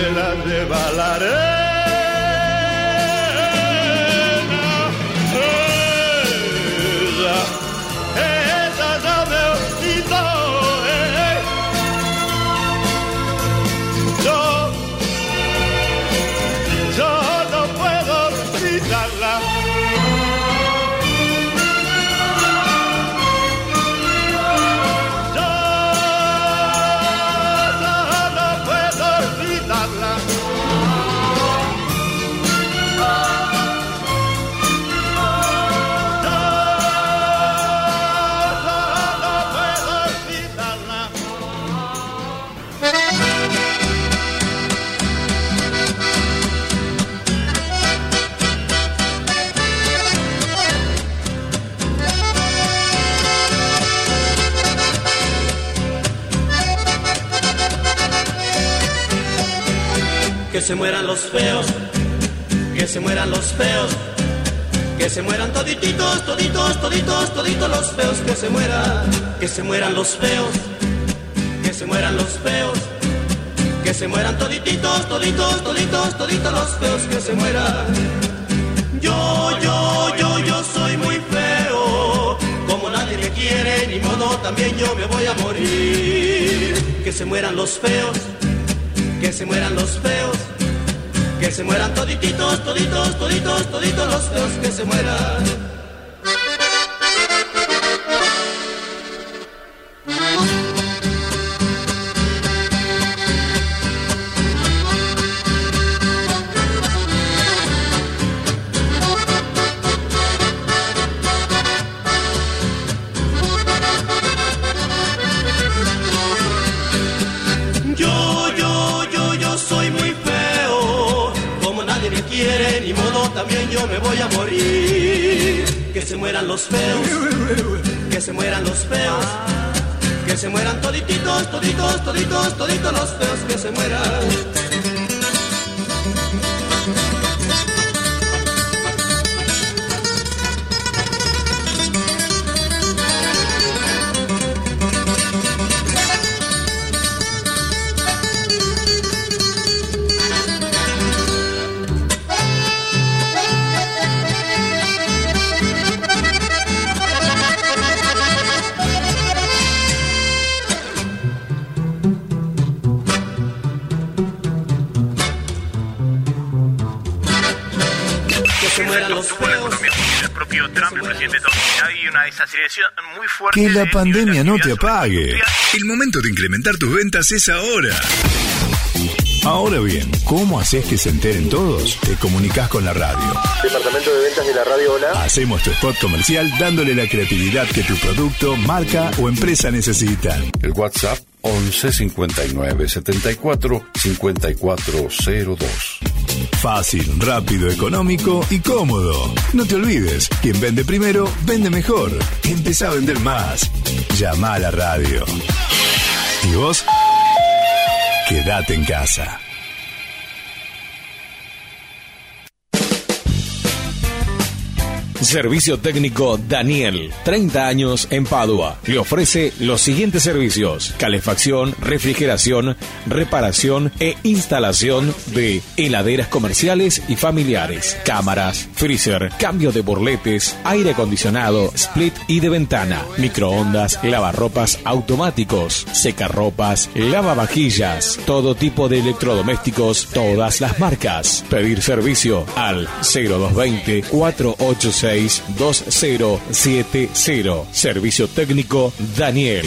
se la lleva Que se mueran los feos, que se mueran los feos, que se mueran todititos, toditos, toditos, toditos los feos, que se mueran, que se mueran los feos, que se mueran los feos, que se mueran todititos, toditos, toditos, toditos los feos, que se mueran. Yo, yo, yo, yo soy muy feo, como nadie me quiere, ni modo, también yo me voy a morir. Que se mueran los feos, que se mueran los feos, que se mueran todititos, toditos, toditos, toditos los feos, que se mueran. Mueran los feos, que se mueran los feos, que se mueran todititos, toditos, toditos, toditos los feos, que se mueran. Muy fuerte. Que la de- pandemia no te apague. El momento de incrementar tus ventas es ahora. Ahora bien, ¿cómo haces que se enteren todos? Te comunicas con la radio. Departamento de ventas de la radio Hola. Hacemos tu spot comercial dándole la creatividad que tu producto, marca o empresa necesitan. El WhatsApp 11 59 74 5402. Fácil, rápido, económico y cómodo. No te olvides, quien vende primero, vende mejor. Empezá a vender más. Llama a la radio. ¿Y vos? Quédate en casa. Servicio técnico Daniel, 30 años en Padua. Le ofrece los siguientes servicios: calefacción, refrigeración, reparación e instalación de heladeras comerciales y familiares, cámaras, freezer, cambio de burletes, aire acondicionado, split y de ventana, microondas, lavarropas automáticos, secarropas, lavavajillas, todo tipo de electrodomésticos, todas las marcas. Pedir servicio al 0220 486 2070. Servicio técnico Daniel.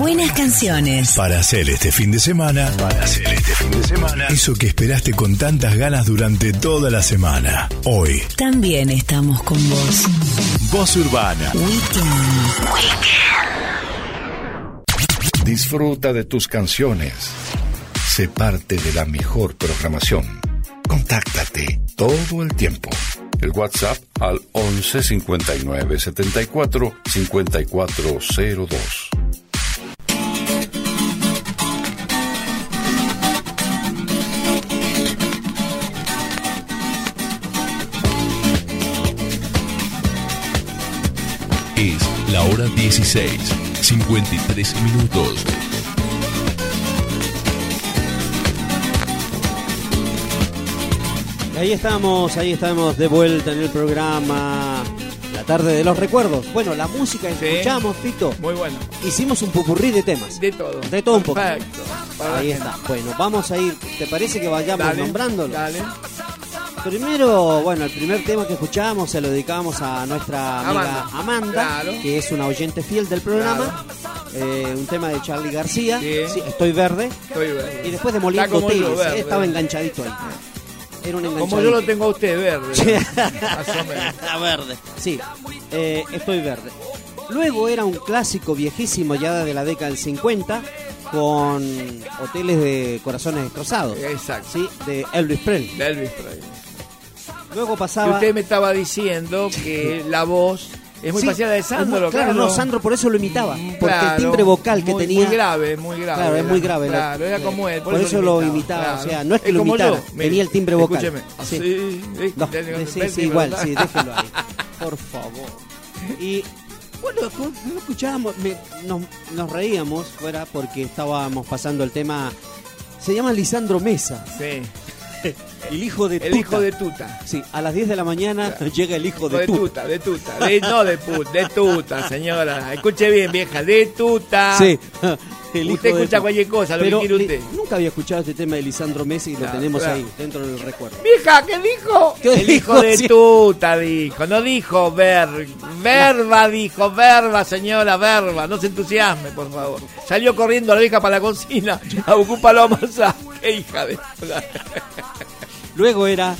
Buenas canciones. Para hacer este fin de semana, para hacer este fin de semana, eso que esperaste con tantas ganas durante toda la semana. Hoy, También estamos con vos. Voz Urbana. Disfruta de tus canciones. Sé parte de la mejor programación. Contáctate todo el tiempo. El WhatsApp al 11 59 74 5402. 16, 53 minutos. Y ahí estamos, ahí estamos de vuelta en el programa La tarde de los recuerdos. Bueno, la música que escuchamos, Fito. Muy bueno. Hicimos un pupurrí de temas. De todo. De todo un poco. Perfecto. Ahí está. Bueno, vamos a ir. ¿Te parece que vayamos Dale, nombrándolo? Dale. Primero, bueno, el primer tema que escuchamos se lo dedicamos a nuestra amiga Amanda. Amanda, Claro. que es una oyente fiel del programa. Eh, un tema de Charlie García. Sí, Estoy verde. Estoy verde. Y después de Moliendo Está verde. Estaba enganchadito ahí. Era un enganchadito. Como yo lo tengo a usted verde. Sí. Más o menos. A verde. Sí, eh, estoy verde. Luego era un clásico viejísimo ya de la década del 50 con hoteles de corazones destrozados. Exacto. Sí, de Elvis Presley. De Elvis Presley. Luego pasaba. usted me estaba diciendo que la voz es muy Sí, parecida a la de es muy- Sandro. claro, no, Sandro por eso lo imitaba. Porque el Claro, timbre vocal que muy- tenía. Muy grave, muy grave. Claro, es muy grave. Claro, era como él. Por, eso, lo imitaba. claro. O sea, no es que lo imitara. yo, mire, tenía el timbre vocal. Escúcheme. Sí. Dale, sí, dale, sí, igual, sí, déjelo ahí. Por favor. Y bueno, no escuchábamos, me- nos, nos reíamos fuera porque estábamos pasando el tema. Se llama Lisandro Mesa. Sí. El hijo de El Tuta. hijo de Tuta. Sí, a las 10 de la mañana llega el hijo de, de Tuta. tuta, de tuta, de- no de put, de tuta, señora. Escuche bien, vieja, de tuta. Sí. El usted de escucha cualquier cosa, lo Pero que quiere usted. Nunca había escuchado este tema de Lisandro Messi y lo tenemos claro. ahí, dentro del recuerdo. Vieja, ¿qué dijo? ¿Qué el dijo? hijo de Sí. tuta dijo, no dijo ver, verba dijo, verba señora, verba, no se entusiasme por favor. Salió corriendo la vieja para la cocina a ocupar la masa. Qué hija de... Luego era,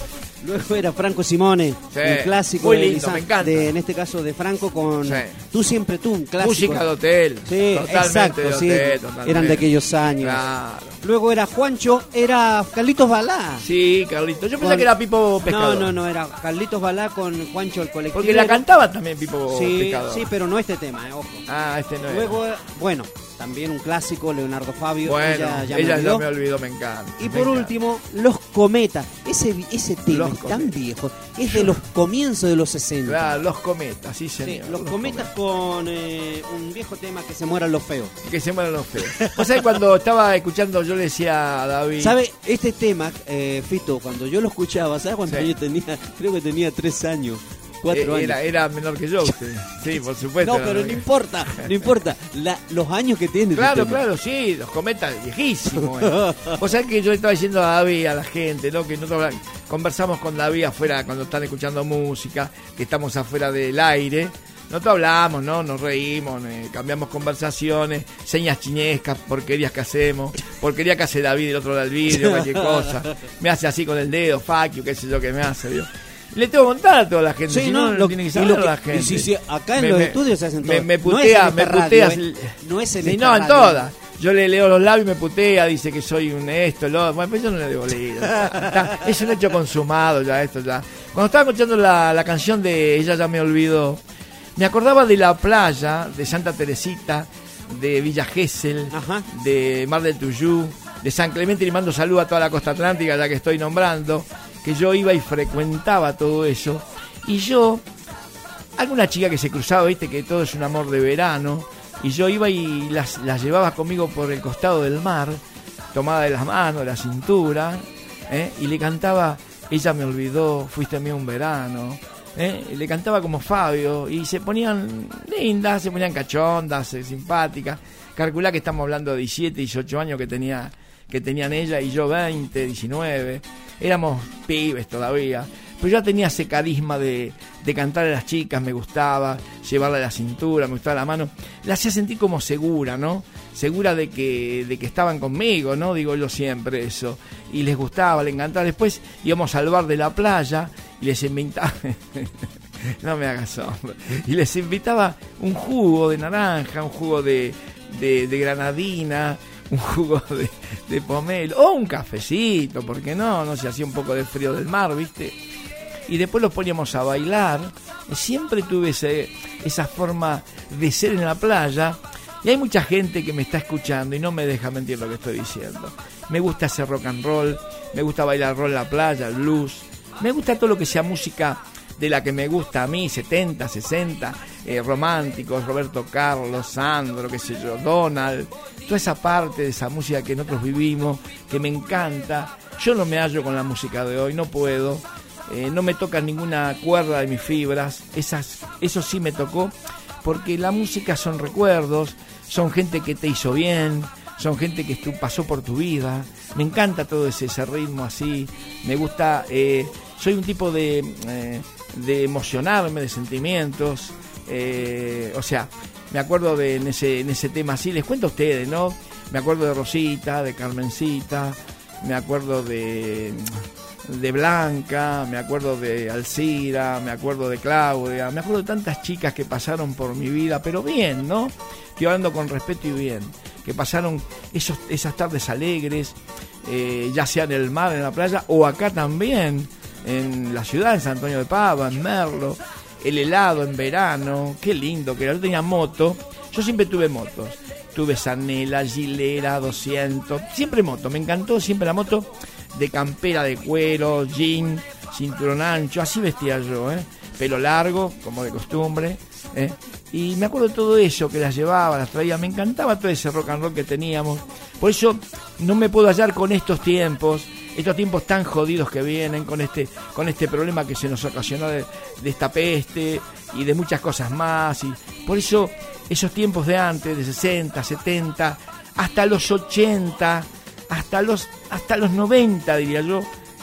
luego era Franco Simone, Sí, un clásico muy de lindo, Lisan- me encanta. de- en este caso de Franco con Sí. Tú siempre tú, un clásico. Música de hotel. Sí, totalmente exacto, de sí. totalmente. Eran de aquellos años. Claro. Luego era Juancho, era Carlitos Balá. Sí, Carlitos. Yo pensé Con- que era Pipo No, Pescador. no, no, era Carlitos Balá con Juancho el colectivo. Porque la cantaba también Pipo Sí, Pescador. sí, pero no este tema, eh, ojo. Ah, este no es. Luego, eh, bueno, también un clásico, Leonardo Fabio. Bueno, ella ya ella me ya olvidó. me olvidó, me encanta. Y me por encanta. último, Los Cometas. Ese, ese tema Los es tan viejo. Es de los comienzos de los 60. Claro, los cometas, sí, Sí, señor. los cometas con eh, un viejo tema que se mueran los feos. Que se mueran los feos. Vos sabés, cuando estaba escuchando, yo le decía a David. ¿Sabe? Este tema, eh, Fito, cuando yo lo escuchaba, ¿sabes cuántos Sí. años tenía? Creo que tenía tres años, cuatro Eh, era, años. era menor que yo, usted. Sí, por supuesto. No, pero no importa, no importa. La- los años que tiene. este Claro, claro, sí, los cometas viejísimos. eh. Vos sabés que yo estaba diciendo a David, a la gente, ¿no? Que nosotros conversamos con David afuera cuando están escuchando música, que estamos afuera del aire. Nosotros hablamos, ¿no? Nos reímos, eh, cambiamos conversaciones, señas chinescas, porquerías que hacemos, porquería que hace David del otro lado del vidrio, cualquier cosa. Me hace así con el dedo, fuck you, qué sé yo que me hace, ¿vio? Le tengo que contar a toda la gente, Sí, si no, no, lo- tiene que saber lo que- la gente. y si- si acá en Me- los me- estudios se hacen me, todo. me No es en putea, esta me radio, putea. eh. No es en esta no, en radio. todas. Yo le leo los labios y me putea, dice que soy un esto, lo otro. Bueno, pues yo no le debo leer. Está- es un hecho consumado ya esto ya. Cuando estaba escuchando la, la canción de Ella ya me olvidó, me acordaba de la playa de Santa Teresita, de Villa Gesell, de Mar del Tuyú, de San Clemente, y le mando saludos a toda la costa atlántica, ya que estoy nombrando, que yo iba y frecuentaba todo eso. Y yo, alguna chica que se cruzaba, viste, que todo es un amor de verano, y yo iba y las, las llevaba conmigo por el costado del mar, tomada de las manos, la cintura, ¿eh? y le cantaba, ella me olvidó, fuiste mío un verano, ¿eh? y le cantaba como Fabio, y se ponían lindas, se ponían cachondas, eh, simpáticas, calculá que estamos hablando de 17, 18 años que tenía que tenían ella y yo 20, 19, éramos pibes todavía, pero ya tenía ese carisma de, de cantar a las chicas, me gustaba, llevarla a la cintura, me gustaba la mano, la hacía sentir como segura, ¿no? Segura de que, de que estaban conmigo, ¿no? Digo yo siempre eso, y les gustaba, les encantaba. Después íbamos al bar de la playa y les invitaba, no me hagas hombre, y les invitaba un jugo de naranja, un jugo de, de granadina, un jugo de, pomelo o un cafecito, porque no, no se hacía un poco de frío del mar, ¿viste? Y después los poníamos a bailar. Siempre tuve esa forma de ser en la playa. Y hay mucha gente que me está escuchando y no me deja mentir lo que estoy diciendo. Me gusta hacer rock and roll, me gusta bailar roll en la playa, blues. Me gusta todo lo que sea música de la que me gusta a mí, 70, 60, eh, románticos, Roberto Carlos, Sandro, qué sé yo, Donald, toda esa parte de esa música que nosotros vivimos, que me encanta. Yo no me hallo con la música de hoy, no puedo, eh, no me toca ninguna cuerda de mis fibras, esas, eso sí me tocó, porque la música son recuerdos, son gente que te hizo bien, son gente que pasó por tu vida. Me encanta todo ese, ese ritmo así. Me gusta. eh, soy un tipo de, de emocionarme, de sentimientos. eh, o sea, me acuerdo de en ese, en ese tema así. Les cuento a ustedes, ¿no? Me acuerdo de Rosita, de Carmencita. Me acuerdo de de Blanca, me acuerdo de Alcira, me acuerdo de Claudia, me acuerdo de tantas chicas que pasaron por mi vida, pero bien, ¿no? Estoy hablando con respeto y bien, que pasaron esos, esas tardes alegres, eh, ya sea en el mar, en la playa, o acá también, en la ciudad, en San Antonio de Pava, en Merlo, el helado en verano, qué lindo que era. Yo tenía moto, yo siempre tuve motos. Tuve Sanela, Gilera, 200, siempre moto, me encantó siempre la moto de campera de cuero, jean, cinturón ancho, así vestía yo, ¿eh? pelo largo, como de costumbre. ¿eh? Y me acuerdo de todo eso, que las llevaba, las traía, me encantaba todo ese rock and roll que teníamos. Por eso no me puedo hallar con estos tiempos, estos tiempos tan jodidos que vienen, con este, con este problema que se nos ocasionó de, esta peste y de muchas cosas más. Y por eso esos tiempos de antes, de 60, 70, hasta los 80, hasta los, hasta los 90, diría yo,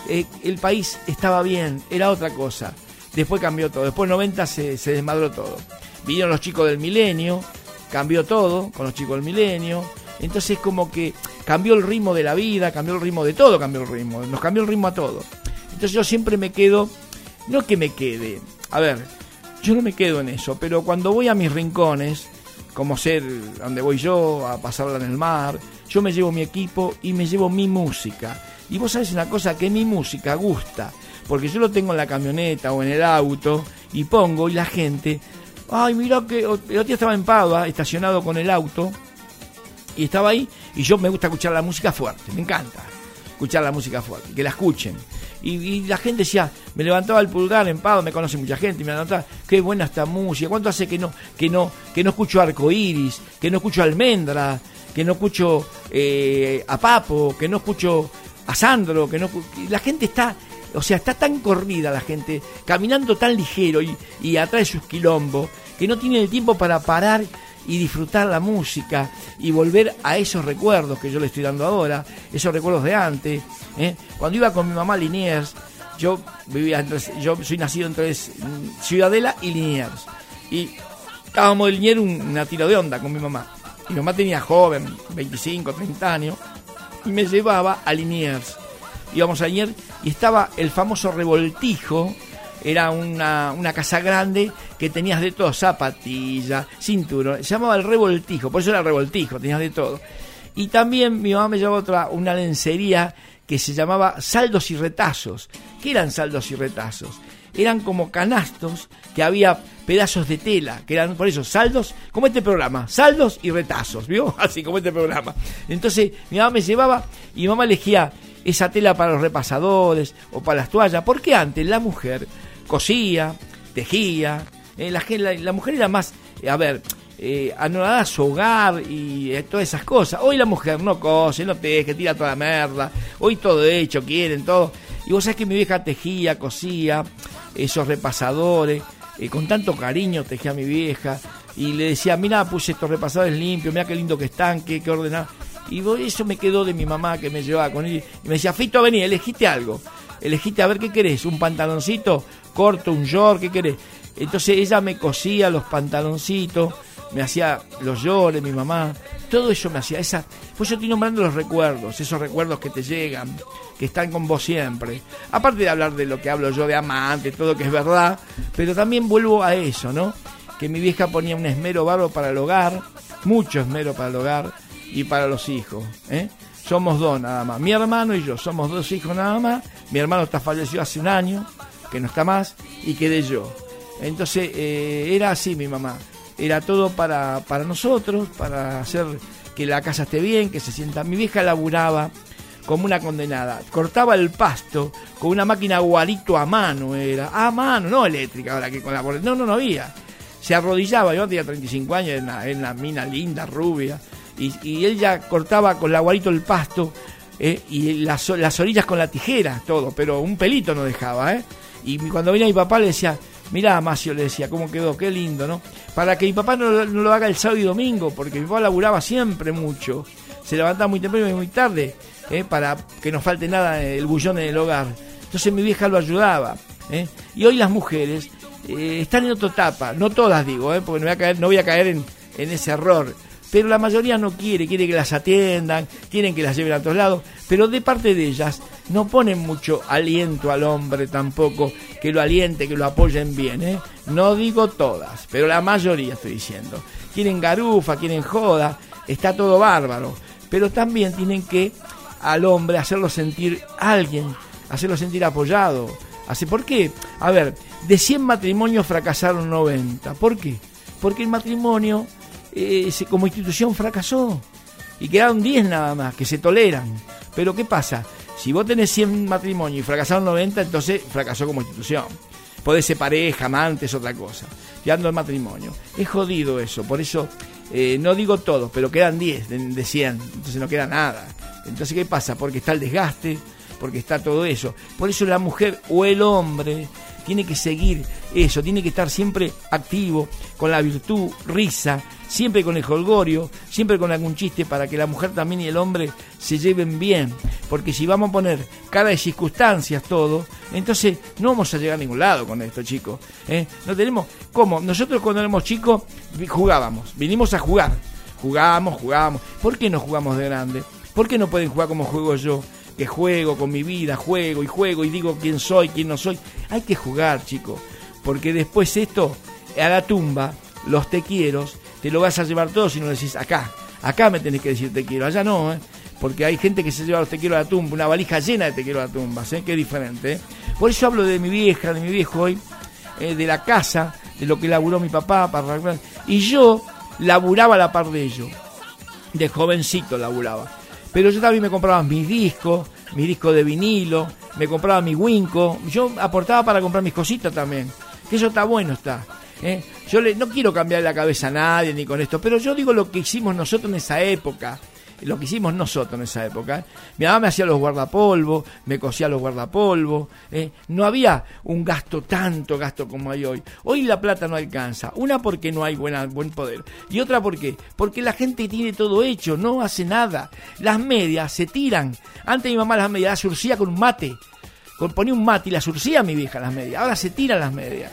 eh, el país estaba bien, era otra cosa. Después cambió todo, después 90 se, se desmadró todo. Vinieron los chicos del milenio, cambió todo con los chicos del milenio. Entonces como que cambió el ritmo de la vida, cambió el ritmo de todo, cambió el ritmo, nos cambió el ritmo a todo. Entonces yo siempre me quedo, no que me quede, a ver, yo no me quedo en eso, pero cuando voy a mis rincones, como ser donde voy yo, a pasarla en el mar, yo me llevo mi equipo y me llevo mi música. Y vos sabés una cosa, que mi música gusta, porque yo lo tengo en la camioneta o en el auto y pongo y la gente, ay, mira que el otro día estaba en Padua, estacionado con el auto, y estaba ahí y yo me gusta escuchar la música fuerte, me encanta escuchar la música fuerte, que la escuchen. Y, la gente decía, me levantaba el pulgar en Pado, me conoce mucha gente, me levantaba, qué buena esta música, ¿cuánto hace que no, que no, que no escucho arcoíris, que no escucho almendra, que no escucho eh, a Papo, que no escucho a Sandro, que no y la gente está, o sea, está tan corrida la gente, caminando tan ligero y, y atrás de sus quilombos, que no tiene el tiempo para parar y disfrutar la música y volver a esos recuerdos que yo le estoy dando ahora, esos recuerdos de antes. ¿eh? Cuando iba con mi mamá a Liniers, yo vivía entre, yo soy nacido entre mm, Ciudadela y Liniers. Y estábamos de Liniers un- una tiro de onda con mi mamá. Mi mamá tenía joven, 25, 30 años, y me llevaba a Liniers. Íbamos a Liniers y estaba el famoso revoltijo, era una, una casa grande que tenías de todo, zapatilla, cinturón, se llamaba el revoltijo, por eso era revoltijo, tenías de todo. Y también mi mamá me llevaba otra, una lencería que se llamaba saldos y retazos. ¿Qué eran saldos y retazos? Eran como canastos que había pedazos de tela, que eran por eso saldos, como este programa, saldos y retazos, ¿vio? Así como este programa. Entonces mi mamá me llevaba y mi mamá elegía esa tela para los repasadores o para las toallas, porque antes la mujer cosía, tejía, eh, la, la, mujer era más, eh, a ver, eh, anonadada a su hogar y eh, todas esas cosas. Hoy la mujer no cose, no teje, tira toda la merda, hoy todo hecho, quieren todo. Y vos sabés que mi vieja tejía, cosía, esos repasadores, con tanto cariño tejía mi vieja, y le decía, mira, puse estos repasadores limpios, mira qué lindo que están, qué, qué ordenado. Y eso me quedó de mi mamá que me llevaba con él. Y me decía, Fito, vení, elegiste algo. Elegiste a ver qué querés, un pantaloncito corto, un short, ¿qué querés? Entonces ella me cosía los pantaloncitos, me hacía los llores, mi mamá, todo eso me hacía esa. Pues yo estoy nombrando los recuerdos, esos recuerdos que te llegan, que están con vos siempre. Aparte de hablar de lo que hablo yo de amante, todo que es verdad, pero también vuelvo a eso, ¿no? Que mi vieja ponía un esmero barro para el hogar, mucho esmero para el hogar y para los hijos, ¿eh? Somos dos nada más, mi hermano y yo, somos dos hijos nada más. Mi hermano está fallecido hace un año, que no está más, y quedé yo. Entonces eh, era así mi mamá. Era todo para, para nosotros, para hacer que la casa esté bien, que se sienta. Mi vieja laburaba como una condenada. Cortaba el pasto con una máquina guarito a mano, era. A mano, no eléctrica, ahora que con la No, no, no había. Se arrodillaba, yo tenía 35 años, en la, en la mina linda, rubia. Y, y él ya cortaba con la guarito el pasto eh, y las, las orillas con la tijera, todo, pero un pelito no dejaba, ¿eh? Y cuando venía mi papá le decía, mirá, Macio, le decía, cómo quedó, qué lindo, ¿no? Para que mi papá no, lo- haga el sábado y domingo, porque mi papá laburaba siempre mucho. Se levantaba muy temprano y muy tarde, ¿eh? para que no falte nada el bullón en el hogar. Entonces mi vieja lo ayudaba. ¿eh? Y hoy las mujeres eh, están en otra etapa, no todas digo, ¿eh? porque no voy a caer, no voy a caer en ese error. Pero la mayoría no quiere, quiere que las atiendan, quieren que las lleven a todos lados, pero de parte de ellas no ponen mucho aliento al hombre tampoco, que lo aliente, que lo apoyen bien, ¿eh? No digo todas, pero la mayoría estoy diciendo. Quieren garufa, quieren joda, está todo bárbaro, pero también tienen que al hombre hacerlo sentir alguien, hacerlo sentir apoyado. Así, ¿Por qué? A ver, de 100 matrimonios fracasaron 90. ¿Por qué? Porque el matrimonio eh, como institución fracasó. Y quedaron 10 nada más, que se toleran. Pero ¿qué pasa? Si vos tenés 100 matrimonios y fracasaron 90, entonces fracasó como institución. Podés ser pareja, amantes, otra cosa. Quedando el matrimonio. Es jodido eso, por eso eh, no digo todo, pero quedan 10 de, de 100, entonces no queda nada. Entonces, ¿qué pasa? Porque está el desgaste, porque está todo eso. Por eso la mujer o el hombre tiene que seguir eso, tiene que estar siempre activo, con la virtud, risa, siempre con el jolgorio, siempre con algún chiste para que la mujer también y el hombre se lleven bien. Porque si vamos a poner cara de circunstancias todo, entonces no vamos a llegar a ningún lado con esto, chicos. ¿eh? No tenemos cómo. Nosotros cuando éramos chicos jugábamos, vinimos a jugar. Jugábamos, jugábamos. ¿Por qué no jugamos de grande? ¿Por qué no pueden jugar como juego yo? Que juego con mi vida, juego y juego y digo quién soy, quién no soy. Hay que jugar, chicos. Porque después esto, a la tumba, los te quiero, te lo vas a llevar todo si no decís acá. Acá me tenés que decir te quiero, allá no, ¿eh? Porque hay gente que se lleva los te quiero a la tumba, una valija llena de te quiero a la tumba, ¿eh? Que es diferente, ¿eh? Por eso hablo de mi vieja, de mi viejo hoy, eh, de la casa, de lo que laburó mi papá para. Y yo laburaba a la par de ellos. De jovencito laburaba. Pero yo también me compraba mis discos, mis discos de vinilo, me compraba mi Winco. Yo aportaba para comprar mis cositas también. Que eso está bueno, está. ¿eh? Yo le, no quiero cambiar la cabeza a nadie ni con esto, pero yo digo lo que hicimos nosotros en esa época. Lo que hicimos nosotros en esa época. ¿eh? Mi mamá me hacía los guardapolvos, me cosía los guardapolvos. ¿eh? No había un gasto, tanto gasto como hay hoy. Hoy la plata no alcanza. Una porque no hay buena, buen poder. Y otra porque porque la gente tiene todo hecho, no hace nada. Las medias se tiran. Antes mi mamá las medias las surcía con un mate. Con- Ponía un mate y las surcía mi vieja las medias. Ahora se tiran las medias.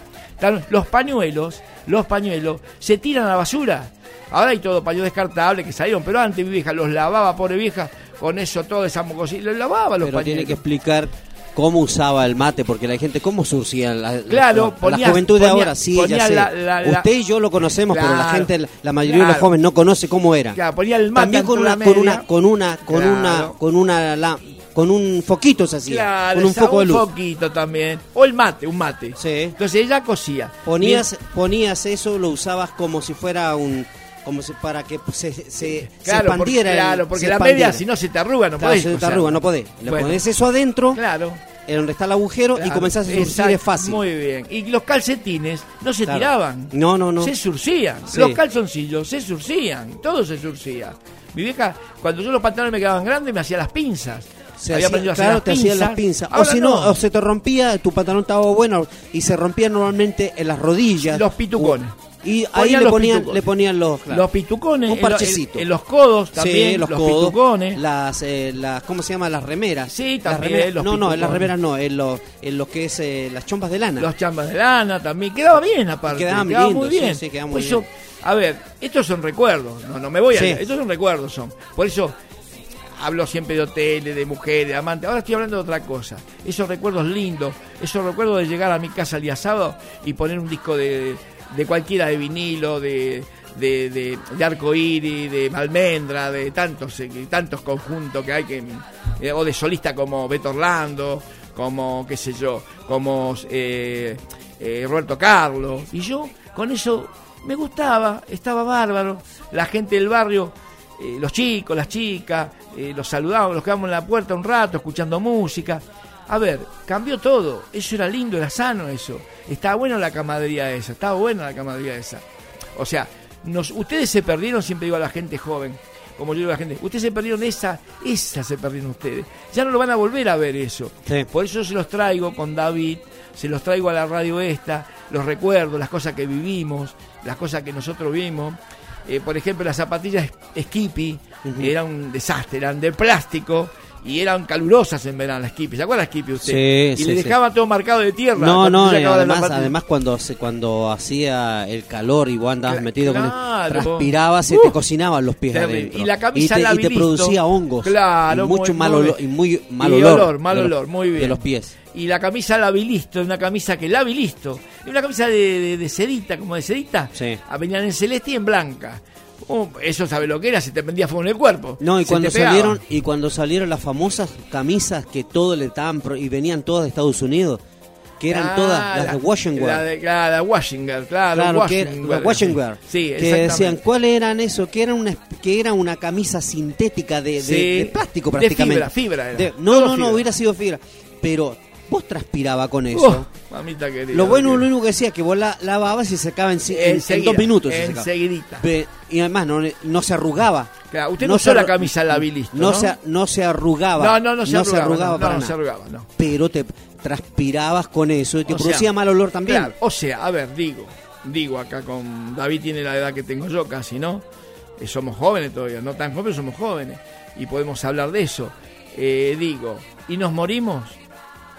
Los pañuelos, los pañuelos, se tiran a la basura. Ahora hay todo pañuelo descartable que salieron, pero antes mi vieja los lavaba, pobre vieja, con eso todo esa mocosilla. Los lavaba los Pero pañuelos. tiene que explicar cómo usaba el mate, porque la gente, ¿cómo surcía la, la- Claro, la, ponía- la juventud de ponía- ahora? Sí, ya sé. la- Usted y yo lo conocemos, pero la gente, la, mayoría de los jóvenes no conoce cómo era. Claro, ponía el mate También con una, con una, con una, con una, con una, con un foquito se hacía, Claro, con un foco de luz. foquito también. O el mate, un mate. Entonces ella cosía. Ponías, ponías eso, lo usabas como si fuera un, como si para que se, se, se Claro, porque, expandiera. el- claro, porque se la expandiera. media, si no se te arruga, no Claro, podés. se te arruga, no podés. Le Bueno. pones eso adentro, Claro. en donde está el agujero, y Claro, comenzás a surcir, exacto, es fácil. Muy bien. Y los calcetines no se Claro. tiraban. No, no, no. Se surcían. Sí. Los calzoncillos se surcían. Todo se surcía. Mi vieja, cuando yo los pantalones me quedaban grandes, me hacía las pinzas. Se Había hacía- aprendido a hacer claro, las te hacían las pinzas. O si no, no. o se te rompía, tu pantalón estaba bueno y se rompía normalmente en las rodillas. Los pitucones. O- Y ahí le ponían, pitucones. le ponían los, claro, Los pitucones. un parchecito. En, en los codos Sí, también. los, los, codos, pitucones. las, eh, las, ¿cómo se llama? Las remeras. Sí, Las también, remeras- los no, no, en las remeras no, en lo, en lo que es eh, las chompas de lana. Los chambas de lana también. Quedaba bien aparte. Quedaban quedaba lindos, muy sí, bien. sí, quedaba Por muy bien. a ver, estos son recuerdos. No, no me voy a. Sí. Estos son recuerdos son. Por eso hablo siempre de hoteles, de mujeres, de amantes. Ahora estoy hablando de otra cosa. Esos recuerdos lindos. Esos recuerdos de llegar a mi casa el día sábado y poner un disco de, de cualquiera de vinilo, de. De, de, de arcoíris, de almendra, de tantos eh, tantos conjuntos que hay que eh, o de solista como Beto Orlando, como qué sé yo, como eh, eh, Roberto Carlos. Y yo con eso me gustaba, estaba bárbaro. La gente del barrio, los chicos, las chicas, los saludábamos, los quedábamos en la puerta un rato escuchando música. A ver, cambió todo. Eso era lindo, era sano eso. Estaba bueno la camadería esa, estaba buena la camadería esa. O sea, nos, ustedes se perdieron, siempre digo a la gente joven, como yo digo a la gente, ustedes se perdieron esa, esa se perdieron ustedes. Ya no lo van a volver a ver eso. Por eso se los traigo con David, se los traigo a la radio esta, los recuerdos, las cosas que vivimos, las cosas que nosotros vimos. Eh, por ejemplo, las zapatillas Skippy eran un desastre, eran de plástico y eran calurosas en verano las Skippy. ¿Se acuerda Skippy usted? Sí, y sí, le sí. dejaba todo marcado de tierra. No, no, y además, además cuando se, cuando hacía el calor y vos andabas metido con el, transpirabas, se Uh, te cocinaban los pies adentro. Y la camisa y te, y te producía hongos. Claro, y mucho muy- mal olor, y muy mal Y olor. olor, mal de los- olor, muy bien. De los pies. Y la camisa Labilisto, una camisa que Labilisto, una camisa de, de, de sedita, como de sedita, Sí. Venían en celeste y en blanca. Uh, eso sabe lo que era, se te prendía fuego en el cuerpo. No, y Se cuando salieron y cuando salieron las famosas camisas que todo le estaban pro- y venían todas de Estados Unidos, que eran Ah, todas las la- de Washington. La de, Washington, claro. Claro, que era- Washington. Washington. Sí, que decían, ¿cuáles eran eso? Que era una que era una camisa sintética de, de- Sí, de plástico de prácticamente. fibra, fibra era. De- no, Todo no, no, fibra. hubiera sido fibra. Pero vos transpiraba con eso. Oh, mamita querida. lo bueno, lo único que decía que vos la lavabas y se secaba en, dos minutos. enseguidita. Y además no, no se arrugaba. Claro, usted no usó la camisa labilista, no, ¿no? Se, no se arrugaba. No, no, no se arrugaba, no, para nada. se arrugaba, no. Pero te transpirabas con eso y te O sea, producía mal olor también. Claro, o sea, a ver, digo, digo acá con David tiene la edad que tengo yo casi, ¿no? Eh, somos jóvenes todavía, no tan jóvenes, somos jóvenes y podemos hablar de eso. Eh, digo, ¿y nos morimos?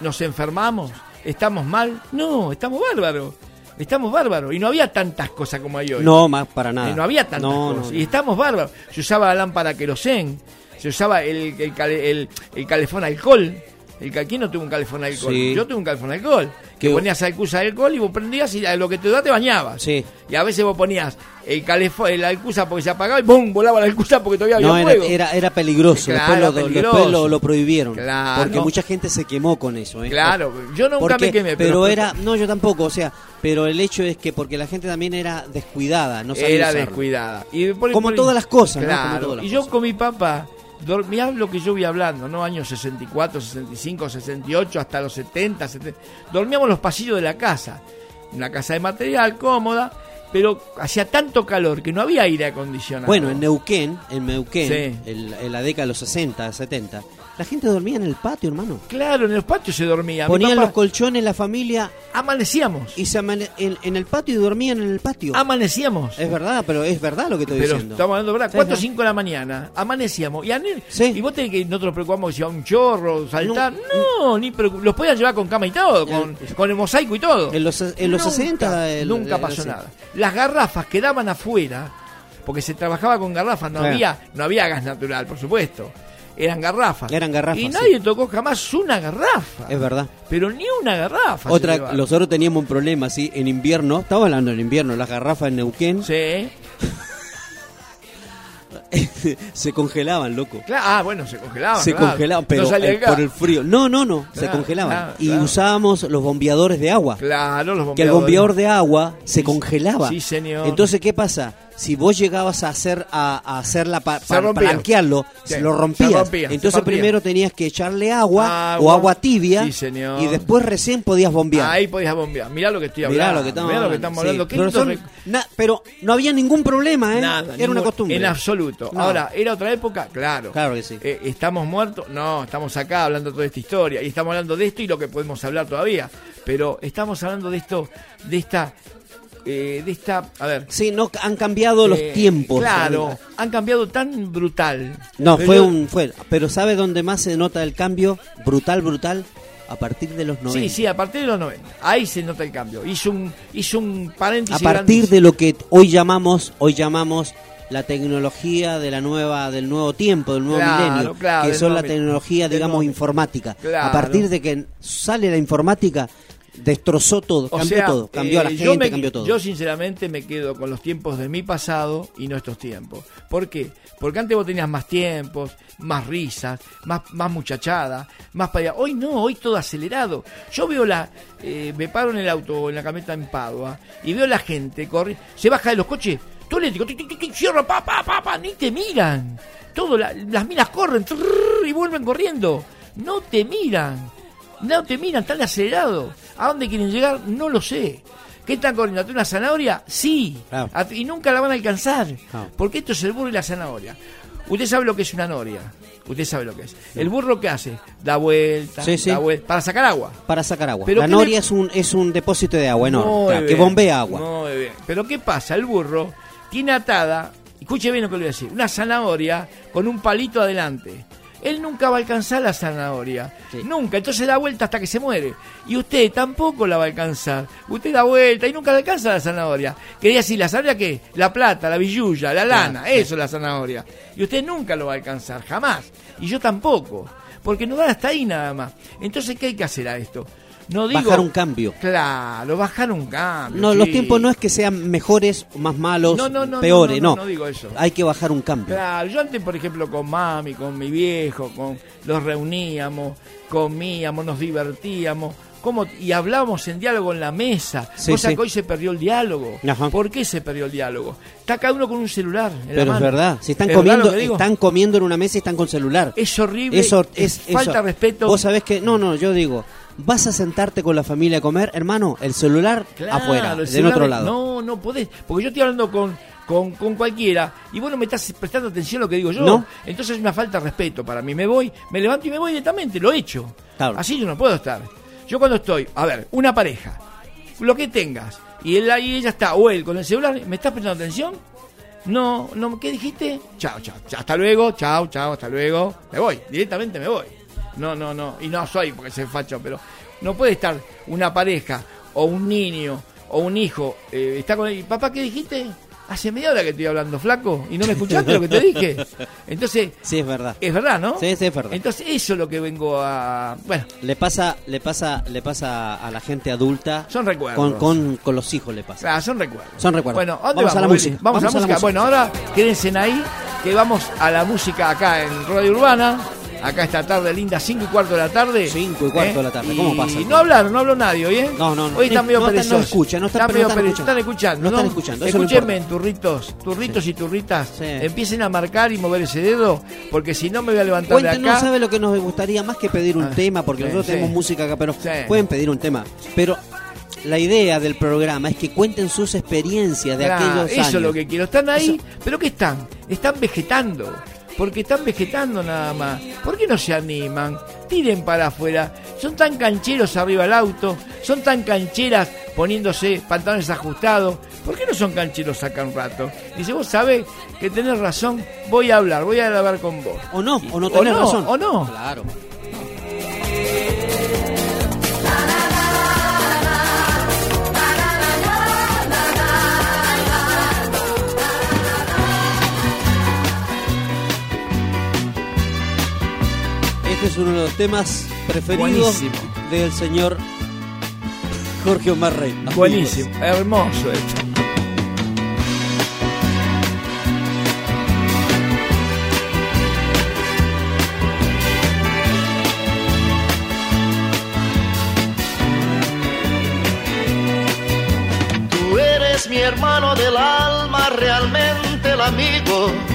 ¿Nos enfermamos? ¿Estamos mal? No, estamos bárbaros. Estamos bárbaros. Y no había tantas cosas como hay hoy. No, más para nada. Eh, no había tantas No, no, cosas. no. Y estamos bárbaros. Se usaba la lámpara querosén, se usaba el, el, el- el calefón alcohol. El, ¿Quién no tuvo un calefón alcohol? Sí. Yo tuve un calefón alcohol. Que Que- ponías alcusa de alcohol y vos prendías y lo que te da te bañabas. Sí. Y a veces vos ponías el calefón, el alcusa porque se apagaba y ¡bum! volaba la alcusa porque todavía había No, fuego. era, era peligroso. Claro, después lo, peligroso. después lo, lo prohibieron. Claro. Porque mucha gente se quemó con eso. ¿eh? Claro, yo nunca Porque- me quemé. Pero, era, no, yo tampoco, o sea, pero el hecho es que porque la gente también era descuidada, no sabía era usarlo. descuidada. Y por- Como por- todas las cosas, ¿no? Claro. Como todas las y yo con mi papá dormía lo que yo voy hablando, ¿no? Años 64, 65, 68, hasta los 70, 70. Dormíamos en los pasillos de la casa. Una casa de material cómoda, pero hacía tanto calor que no había aire acondicionado. Bueno, en Neuquén, en Neuquén, Sí. en, en la década de los 60, 70, la gente dormía en el patio, hermano. Claro, en los patios se dormía. Ponían papá- los colchones, la familia, Amanecíamos. y se amane- en, en el patio y dormían en el patio. Amanecíamos. Es verdad, pero es verdad lo que estoy Pero diciendo. estamos hablando de verdad, Sí, 4 o sí. 5 de la mañana, amanecíamos. Y, a Nel- Sí. y vos tenés que nosotros nos preocupamos si iba un chorro, saltar. No, ni preocup- los podían llevar con cama y todo, con, con el mosaico y todo. En los, en los Nunca, 60 el- nunca el- pasó nada. Las garrafas quedaban afuera, porque se trabajaba con garrafas, no Claro. había no había gas natural, por supuesto. Eran garrafas. Eran garrafas, Y sí. nadie tocó jamás una garrafa. Es verdad. Pero ni una garrafa. Otra, nosotros teníamos un problema así en invierno, estaba hablando en invierno, las garrafas en Neuquén Sí. se congelaban, loco. Claro, ah, bueno, se congelaban. se claro. congelaban, pero No eh, por el frío. No, no, no, se congelaban. y usábamos los bombeadores de agua. Claro, los que el bombeadores. bombeador de agua se congelaba. sí, señor. Entonces, ¿qué pasa? Si vos llegabas a hacer a, a hacerla pa- Se pa- blanquearlo, Sí, lo se rompías. rompía, Entonces primero tenías que echarle agua, Agua. o agua tibia Sí, señor. y después recién podías bombear. Ahí podías bombear. Mirá lo que estoy Mirá hablando. lo que estamos Mirá lo que hablando. estamos Sí, hablando. Pero, lindo son- rec- na- pero no había ningún problema, ¿eh? Nada, Era una costumbre. En absoluto. No. Ahora, ¿era otra época? Claro. Claro que sí. Eh, ¿Estamos muertos? No, estamos acá hablando toda esta historia. Y estamos hablando de esto y lo que podemos hablar todavía. Pero estamos hablando de esto, de esta. Eh, de esta. A ver. Sí, no han cambiado los eh, tiempos. Claro, han cambiado tan brutal. No, Pero fue yo- un fue, pero ¿sabe dónde más se nota el cambio? Brutal, brutal a partir de los 90. Sí, sí, a partir de los 90. Ahí se nota el cambio. Hizo un, hizo un a paréntesis. partir de lo que hoy llamamos, hoy llamamos la tecnología de la nueva del nuevo tiempo, del nuevo Claro, milenio, claro, que son la tecnología, digamos, informática. Claro. A partir de que sale la informática, destrozó todo, O cambió sea, todo, cambió a la eh, gente, me- cambió todo. Yo sinceramente me quedo con los tiempos de mi pasado y nuestros tiempos. ¿Por qué? Porque antes vos tenías más tiempos, más risas, más, más muchachada, más para allá. Hoy no, hoy todo acelerado. Yo veo la... eh, me paro en el auto en la camioneta en Padua y veo la gente corre, se baja de los coches, todo eléctrico, cierra, pa, pa, pa, pa, ni te miran. Todo, la- las minas corren trrr, y vuelven corriendo. No te miran. No te miran, están acelerados. ¿A dónde quieren llegar? No lo sé. ¿Qué están corriendo? ¿A una zanahoria? Sí. Claro. A- Y nunca la van a alcanzar. Claro. Porque esto es el burro y la zanahoria. Usted sabe lo que es una noria. Usted sabe lo que es. El burro que hace? Da vuelta, Sí, sí. da vuelta. Para sacar agua. para sacar agua. Pero La ¿qué noria le- es un es un depósito de agua enorme, claro, que bombea agua. Muy bien. Pero ¿qué pasa? El burro tiene atada, escuche bien lo que le voy a decir, una zanahoria con un palito adelante. Él nunca va a alcanzar la zanahoria. Nunca. Entonces da vuelta hasta que se muere. Y usted tampoco la va a alcanzar. Usted da vuelta y nunca le alcanza la zanahoria. Quería decir, ¿la zanahoria qué? La plata, la billulla, la lana. Eso es la zanahoria. Y usted nunca lo va a alcanzar. Jamás. Y yo tampoco. Porque no da hasta ahí nada más. Entonces, ¿qué hay que hacer a esto? No digo, Bajar un cambio. Claro, bajar un cambio. No, los tiempos no es que sean mejores o más malos, No, no, no, peores, no, no, no, no digo eso. Hay que bajar un cambio. Claro, yo antes, por ejemplo, con mami, con mi viejo, con los reuníamos, comíamos, nos divertíamos. ¿Cómo? Y hablábamos en diálogo en la mesa. Sí, cosa sí. que hoy se perdió el diálogo. Ajá. ¿Por qué se perdió el diálogo? Está cada uno con un celular. en la Pero es mano. verdad, si están ¿Es comiendo, están comiendo en una mesa y están con celular. Es horrible. Eso es, es falta eso. respeto. Vos sabés que no, no, yo digo, vas a sentarte con la familia a comer, hermano, el celular Claro, afuera, el del otro lado. No, no podés. Porque yo estoy hablando con, con, con cualquiera y vos no me estás prestando atención a lo que digo yo. No. Entonces es una falta de respeto para mí. Me voy, me levanto y me voy directamente, lo he hecho. Así yo no puedo estar. Yo cuando estoy, a ver, una pareja, lo que tengas, y él ahí ella está, o él con el celular, ¿me estás prestando atención? No, no, ¿qué dijiste? Chao, chao, chao, hasta luego, chao, chao, hasta luego. Me voy, directamente me voy. No, no, no, y no soy porque soy facho, pero no puede estar una pareja o un niño o un hijo, eh, está con él, papá, ¿qué dijiste? Hace media hora que estoy hablando, flaco, y no me escuchaste lo que te dije. Entonces, Sí, es verdad. es verdad, ¿no? Sí, sí, es verdad. Entonces, eso es lo que vengo a. Bueno, Le pasa, le pasa, le pasa a la gente adulta. Son recuerdos. Con, con, con los hijos le pasa. ah, son recuerdos. Son recuerdos. Bueno, ¿a ¿dónde vamos, vamos? a la música. Vamos, a la música. Bueno, ahora quédense ahí, que vamos a la música acá en Radio Urbana. Acá esta tarde linda, 5 y cuarto de la tarde. 5 y cuarto de la tarde, ¿cómo pasa? Y no hablaron, no habló nadie hoy, ¿eh? No, no, no. Hoy están medio No no perezosos. escuchan, no están- medio no están escuchando. están escuchando. No están escuchando, eso no Escúchenme, turritos, turritos y turritas. Empiecen a marcar y mover ese dedo, porque si no me voy a levantar de Cuéntenos, acá. ¿sabe lo que nos gustaría? Más que pedir un Ah, tema, porque sí, nosotros tenemos música acá, pero pueden pedir un tema. Pero la idea del programa es que cuenten sus experiencias de Claro, aquellos eso años. es lo que quiero. Están ahí, pero ¿qué están? Están vegetando. Porque están vegetando nada más. ¿Por qué no se animan? Tiren para afuera. Son tan cancheros arriba del auto. Son tan cancheras poniéndose pantalones ajustados. ¿Por qué no son cancheros acá un rato? Dice, vos sabés que tenés razón. Voy a hablar, voy a hablar con vos. O no, o no tenés razón. O no. Claro. Este es uno de los temas preferidos Buenísimo. del señor Jorge Omar Rey. Buenísimo, hermoso esto. Tú eres mi hermano del alma, realmente el amigo.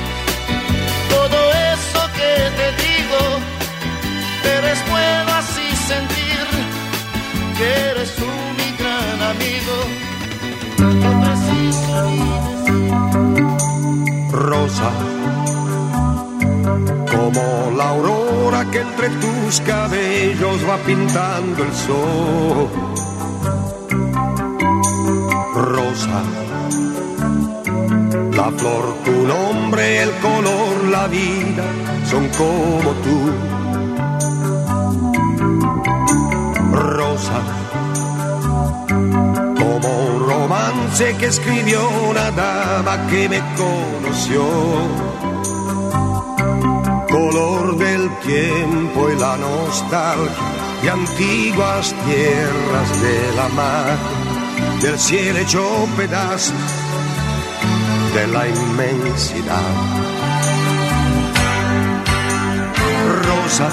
te digo, pero es bueno así sentir que eres tú mi gran amigo. Rosa, como la aurora que entre tus cabellos va pintando el sol. Rosa, la flor, tu nombre, el color, la vida son como tú. Rosa, como un romance que escribió una dama que me conoció. Color del tiempo y la nostalgia de antiguas tierras de la mar, del cielo hecho pedazos de la inmensidad. Rosa,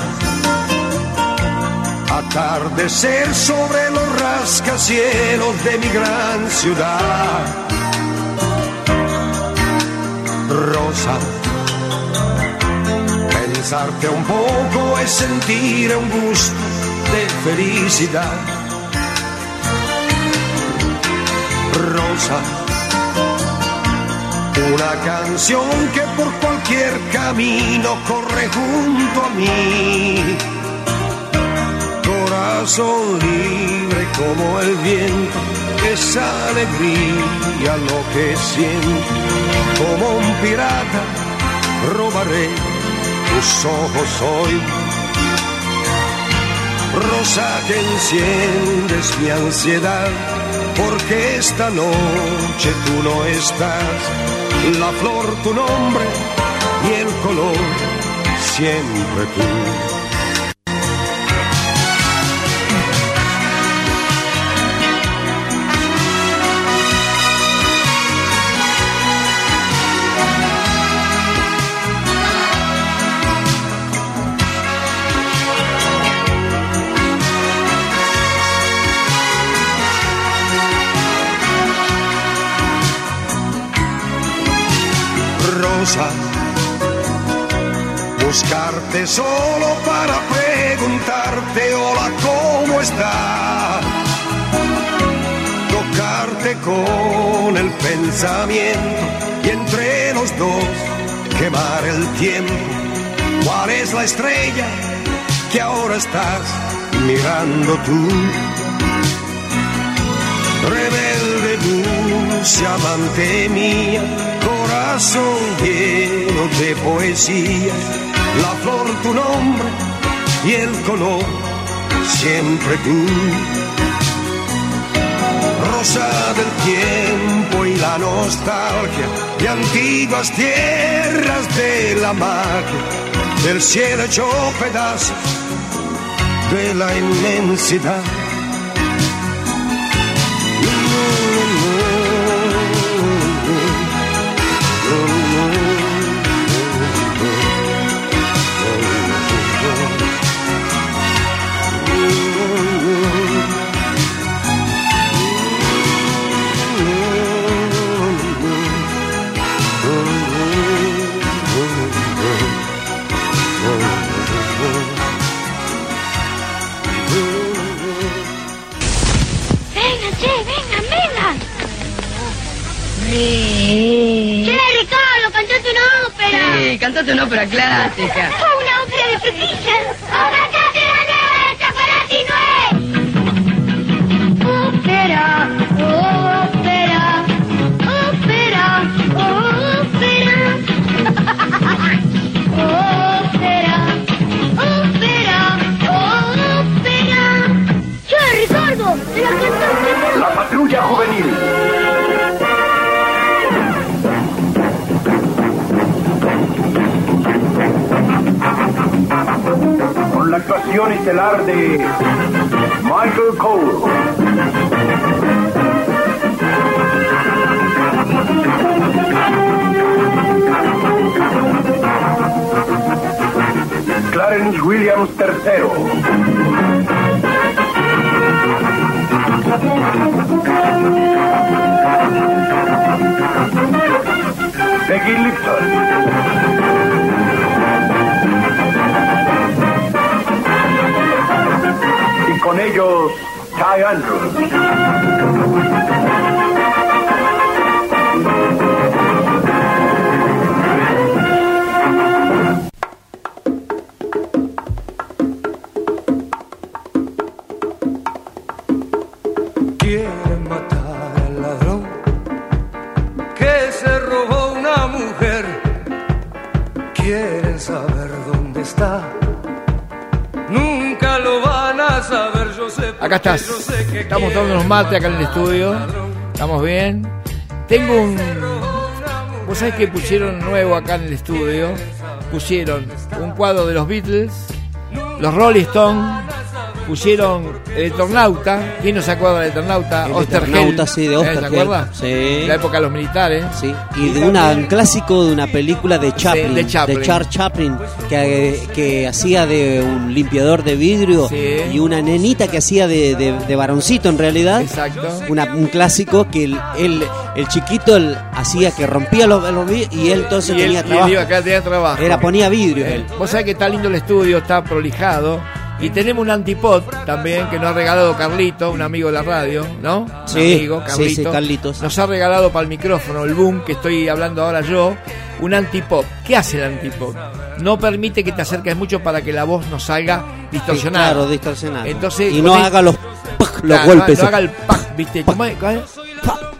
atardecer sobre los rascacielos de mi gran ciudad. Rosa, pensarte un poco es sentir un gusto de felicidad. Rosa, una canción que por cualquier camino corre junto a mí. Corazón libre como el viento, esa alegría lo que siento. Como un pirata robaré tus ojos hoy. Rosa que enciendes mi ansiedad, porque esta noche tú no estás la flor tu nombre y el color siempre tú. Solo para preguntarte hola, ¿cómo estás? Tocarte con el pensamiento y entre los dos quemar el tiempo. ¿Cuál es la estrella que ahora estás mirando tú? Rebelde dulce amante mía, corazón lleno de poesía, la flor tu nombre y el color siempre tú. Rosa del tiempo y la nostalgia de antiguas tierras de la magia, del cielo hecho pedazos de la inmensidad. Che, Ricardo, cantate una ópera. Sí, cantate una ópera clásica. La actuación estelar de Michael Cole. Clarence Williams III. Peggy Lipton. Y con ellos, Ty Andrews. Acá estás. Estamos unos mates acá en el estudio. Estamos bien. Tengo un. Vos sabés que pusieron nuevo acá en el estudio. Pusieron un cuadro de los Beatles, los Rolling Stones. Pusieron el Eternauta. ¿Quién no se acuerda del Eternauta? El. Eternauta, sí, de ¿Eh? Osterheld. ¿Se acuerda? Sí. La época de los militares. Sí. Y de una, un clásico de una película de Chaplin, de Chaplin. Charles Chaplin, que, que hacía de un limpiador de vidrio Sí. y una nenita que hacía de, de, de varoncito en realidad. Exacto. Una- un clásico que el, el, el chiquito él hacía que rompía los, los vidrios y él entonces Y él, tenía y él trabajo. iba acá, tenía trabajo. Era, ponía vidrio Eh, él. Vos sabés que está lindo el estudio, está prolijado. Y tenemos un antipod también que nos ha regalado Carlito, un amigo de la radio, ¿no? Un Sí, amigo, sí, Carlito. sí, Carlitos. Nos ha regalado para el micrófono, el boom que estoy hablando ahora yo, un antipop. ¿Qué hace el antipop? No permite que te acerques mucho para que la voz no salga distorsionada. Claro, distorsionada. Entonces, y no el- haga los, los Claro, golpes. No, no haga el pac, ¿viste? ¿Cómo es? ¿Cómo es?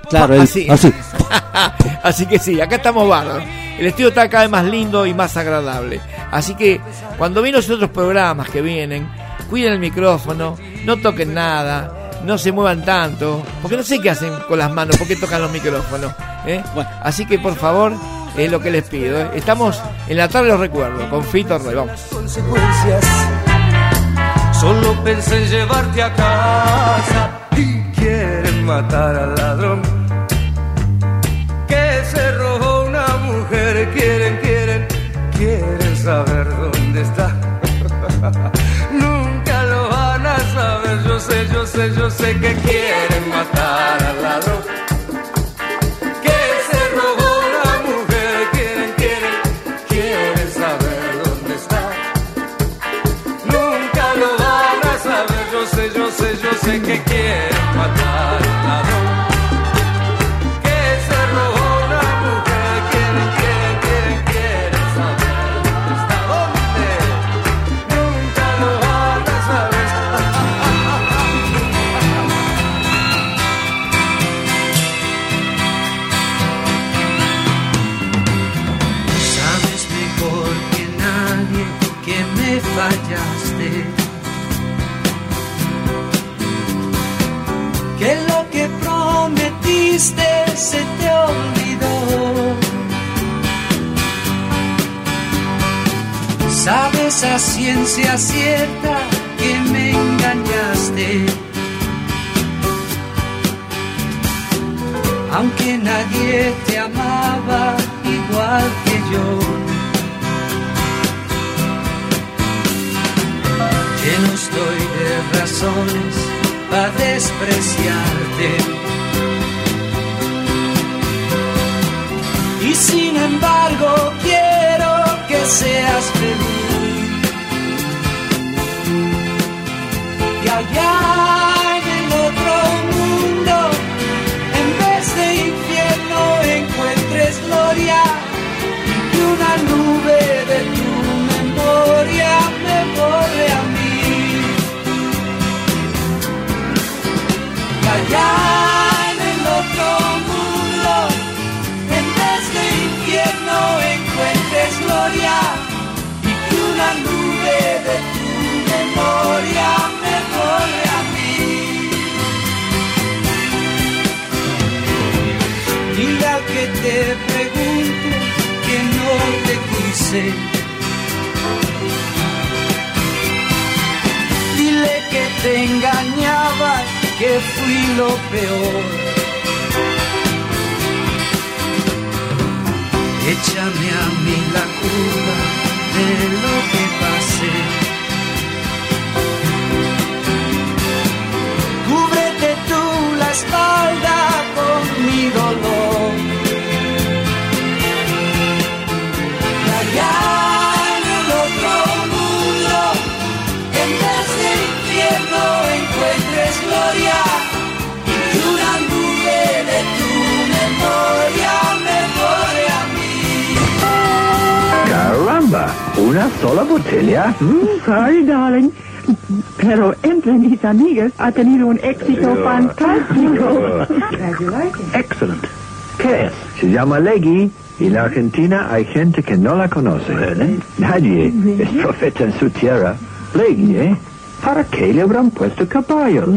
Claro, el- así. así. Así que sí, acá estamos bárbaros. El estudio está cada vez más lindo y más agradable. Así que cuando vienen los otros programas que vienen, cuiden el micrófono, no toquen nada, no se muevan tanto, porque no sé qué hacen con las manos, porque tocan los micrófonos. ¿eh? Así que por favor, es lo que les pido. ¿eh? Estamos en la tarde, los recuerdo, con Fito Roy. Vamos. consecuencias. Solo pensé en llevarte a casa y quieren matar al ladrón saber dónde está. Nunca lo van a saber. Yo sé, yo sé, yo sé que quieren matar al ladrón. Que se robó una mujer. Quieren, quieren, quieren saber dónde está. Nunca lo van a saber, yo sé, yo sé, yo sé que quieren matar al ladrón. Prometiste se te olvidó. Sabes a ciencia cierta que me engañaste. Aunque nadie te amaba igual que yo. Lleno estoy de razones para despreciarte. Embargo quiero que seas feliz. Y allá en el otro mundo, en vez de infierno encuentres gloria y que una nube de tu memoria me borre a mí. Y allá en el otro mundo, que te pregunte que no te quise. Dile que te engañaba, que fui lo peor. Échame a mí la culpa de lo que pasé. Cúbrete tú la espalda con mi dolor. ¿Una sola botella? Mm, sorry, darling. Pero entre mis amigas ha tenido un éxito fantástico. Excellent. ¿Qué es? Se llama Leggy. Y en la Argentina hay gente que no la conoce. Nadie es profeta en su tierra. Leggy, ¿eh? ¿Para qué le habrán puesto caballos?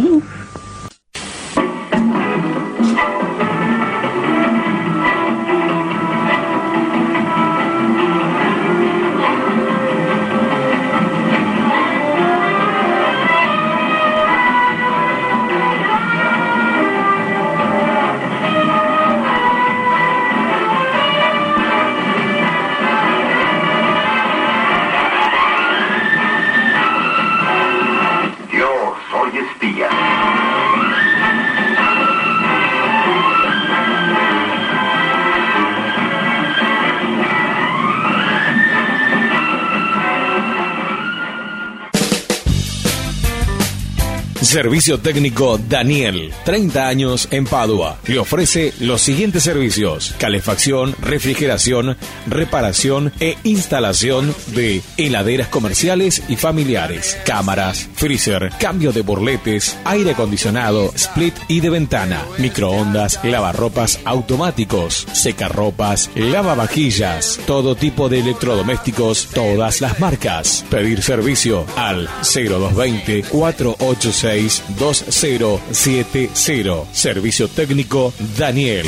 Servicio técnico Daniel, 30 años en Padua. Le ofrece los siguientes servicios: calefacción, refrigeración, reparación e instalación de heladeras comerciales y familiares, cámaras, freezer, cambio de burletes, aire acondicionado, split y de ventana, microondas, lavarropas automáticos, secarropas, lavavajillas, todo tipo de electrodomésticos, todas las marcas. Pedir servicio al 0220 486 2070. Servicio técnico Daniel.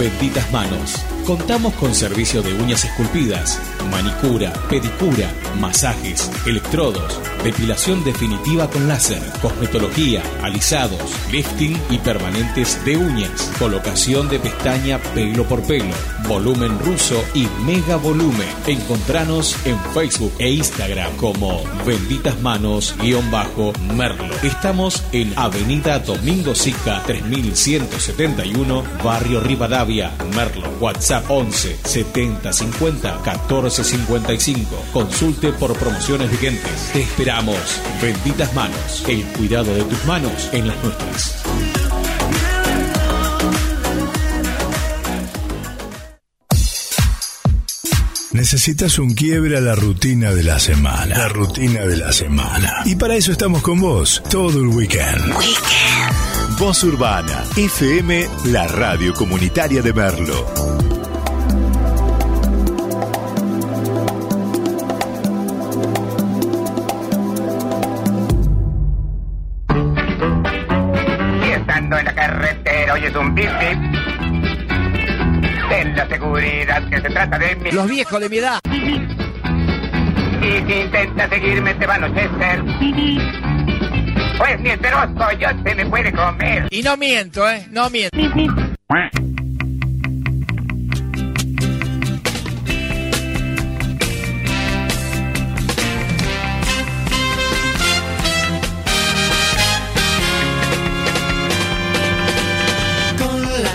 Benditas Manos. Contamos con servicio de uñas esculpidas, manicura, pedicura, masajes, electrodos, depilación definitiva con láser, cosmetología, alisados, lifting y permanentes de uñas, colocación de pestaña pelo por pelo, volumen ruso y mega volumen. Encontranos en Facebook e Instagram como Benditas Manos-Merlo. Estamos en Avenida Domingo Sica 3171, Barrio Rivadavia, Merlo. WhatsApp 11 70 50 14 55. Consulte por promociones vigentes. Te esperamos. Benditas Manos. El cuidado de tus manos en las nuestras. Necesitas un quiebre a la rutina de la semana. La rutina de la semana. Y para eso estamos con vos todo el weekend. Voz Urbana, FM, la radio comunitaria de Merlo. Un. Ten la seguridad que se trata de mí. Los viejos de mi edad. Y si intentas seguirme te va a anochecer. Pues mientras coyote me puede comer. Y no miento, ¿eh? No miento.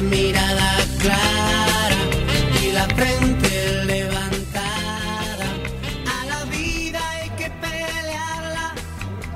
Mirada clara y la frente levantada, a la vida hay que pelearla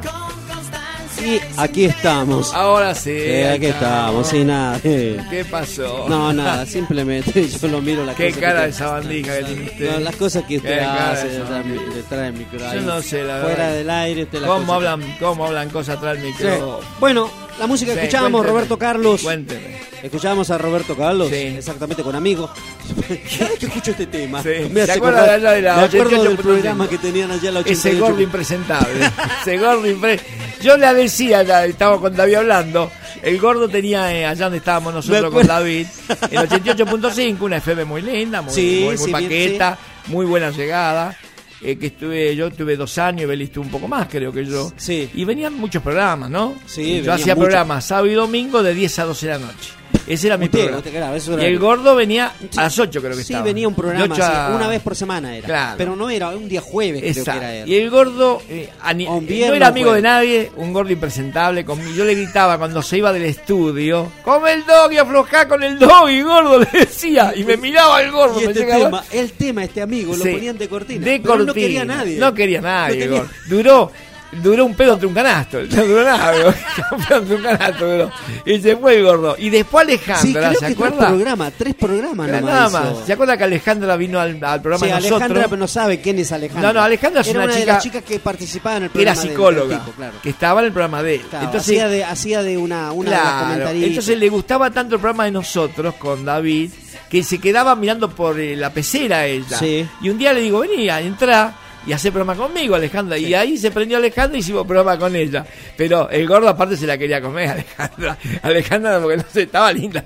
con constancia. Y aquí estamos. Ahora sí. Eh, aquí estamos, sin nada. ¿Qué pasó? No, nada, simplemente yo lo miro la Qué cosa cara que de sabandija que tiene usted. No, las cosas que usted Qué cara hace sabandija. detrás del micro. Yo no sé, la Fuera verdad. del aire, usted la ¿Cómo cosa- hablan, cómo hablan cosas atrás del Sí. micro? Bueno, la música que Sí, escuchábamos. Roberto Carlos. Cuénteme. Escuchábamos a Roberto Carlos, exactamente con amigos. Que escucho este tema, me ¿Se hace acuerda acordar- de allá de la me acuerdo 88.5? del programa que tenían allá en la 88. Ese gordo impresentable. Ese gordo impre- Yo le decía, estaba con David hablando, el gordo tenía eh, allá donde estábamos nosotros Me con. David, en 88.5, una FM muy linda, muy, Sí, muy, muy sí, bien, paqueta, muy buena llegada. Eh, que estuve, yo tuve dos años, Beli estuvo un poco más, creo que yo. Sí. Y venían muchos programas, ¿no? Sí, Yo hacía muchos. programas sábado y domingo de 10 a 12 de la noche. Ese era mi Usted, programa. usted, claro, eso y el gordo venía a las 8, creo que Sí, estaba. venía un programa a- una vez por semana era. Claro. Pero no era un día jueves, creo que era él. Y el gordo eh, ani- un no era amigo de nadie, un gordo impresentable. conmigo. Yo le gritaba cuando se iba del estudio: ¡Come el dog y aflojá con el dog! Y gordo le decía. Y me miraba el gordo. Y este tema, el tema, este amigo, Sí. lo ponían de cortina. De pero cortina. no quería nadie. No quería nadie. No tenía- gordo. Duró. Duró un pedo entre un canasto. No duró nada, gordo. un pedo entre un canasto. Y se fue el gordo. Y después Sí, Alejandra, creo ¿se que tres acuerda? programas, tres programas Era nada más. ¿Se acuerda que Alejandra vino al, al programa Sí, de nosotros? Alejandra pero no sabe quién es Alejandra. No, no, Alejandra es Era una una de chica las chicas que participaba en el era programa del- psicóloga, del tipo, claro. que estaba en el programa de él. Claro, Entonces, hacía de, hacía de una, una claro, entonces le gustaba tanto el programa de nosotros con David que se quedaba mirando por eh, la pecera ella. Sí. Y un día le digo, vení, entra y hace programa conmigo, Alejandra. Y ahí se prendió Alejandra y hicimos programa con ella. Pero el gordo aparte se la quería comer, Alejandra. Alejandra, porque no sé, estaba linda.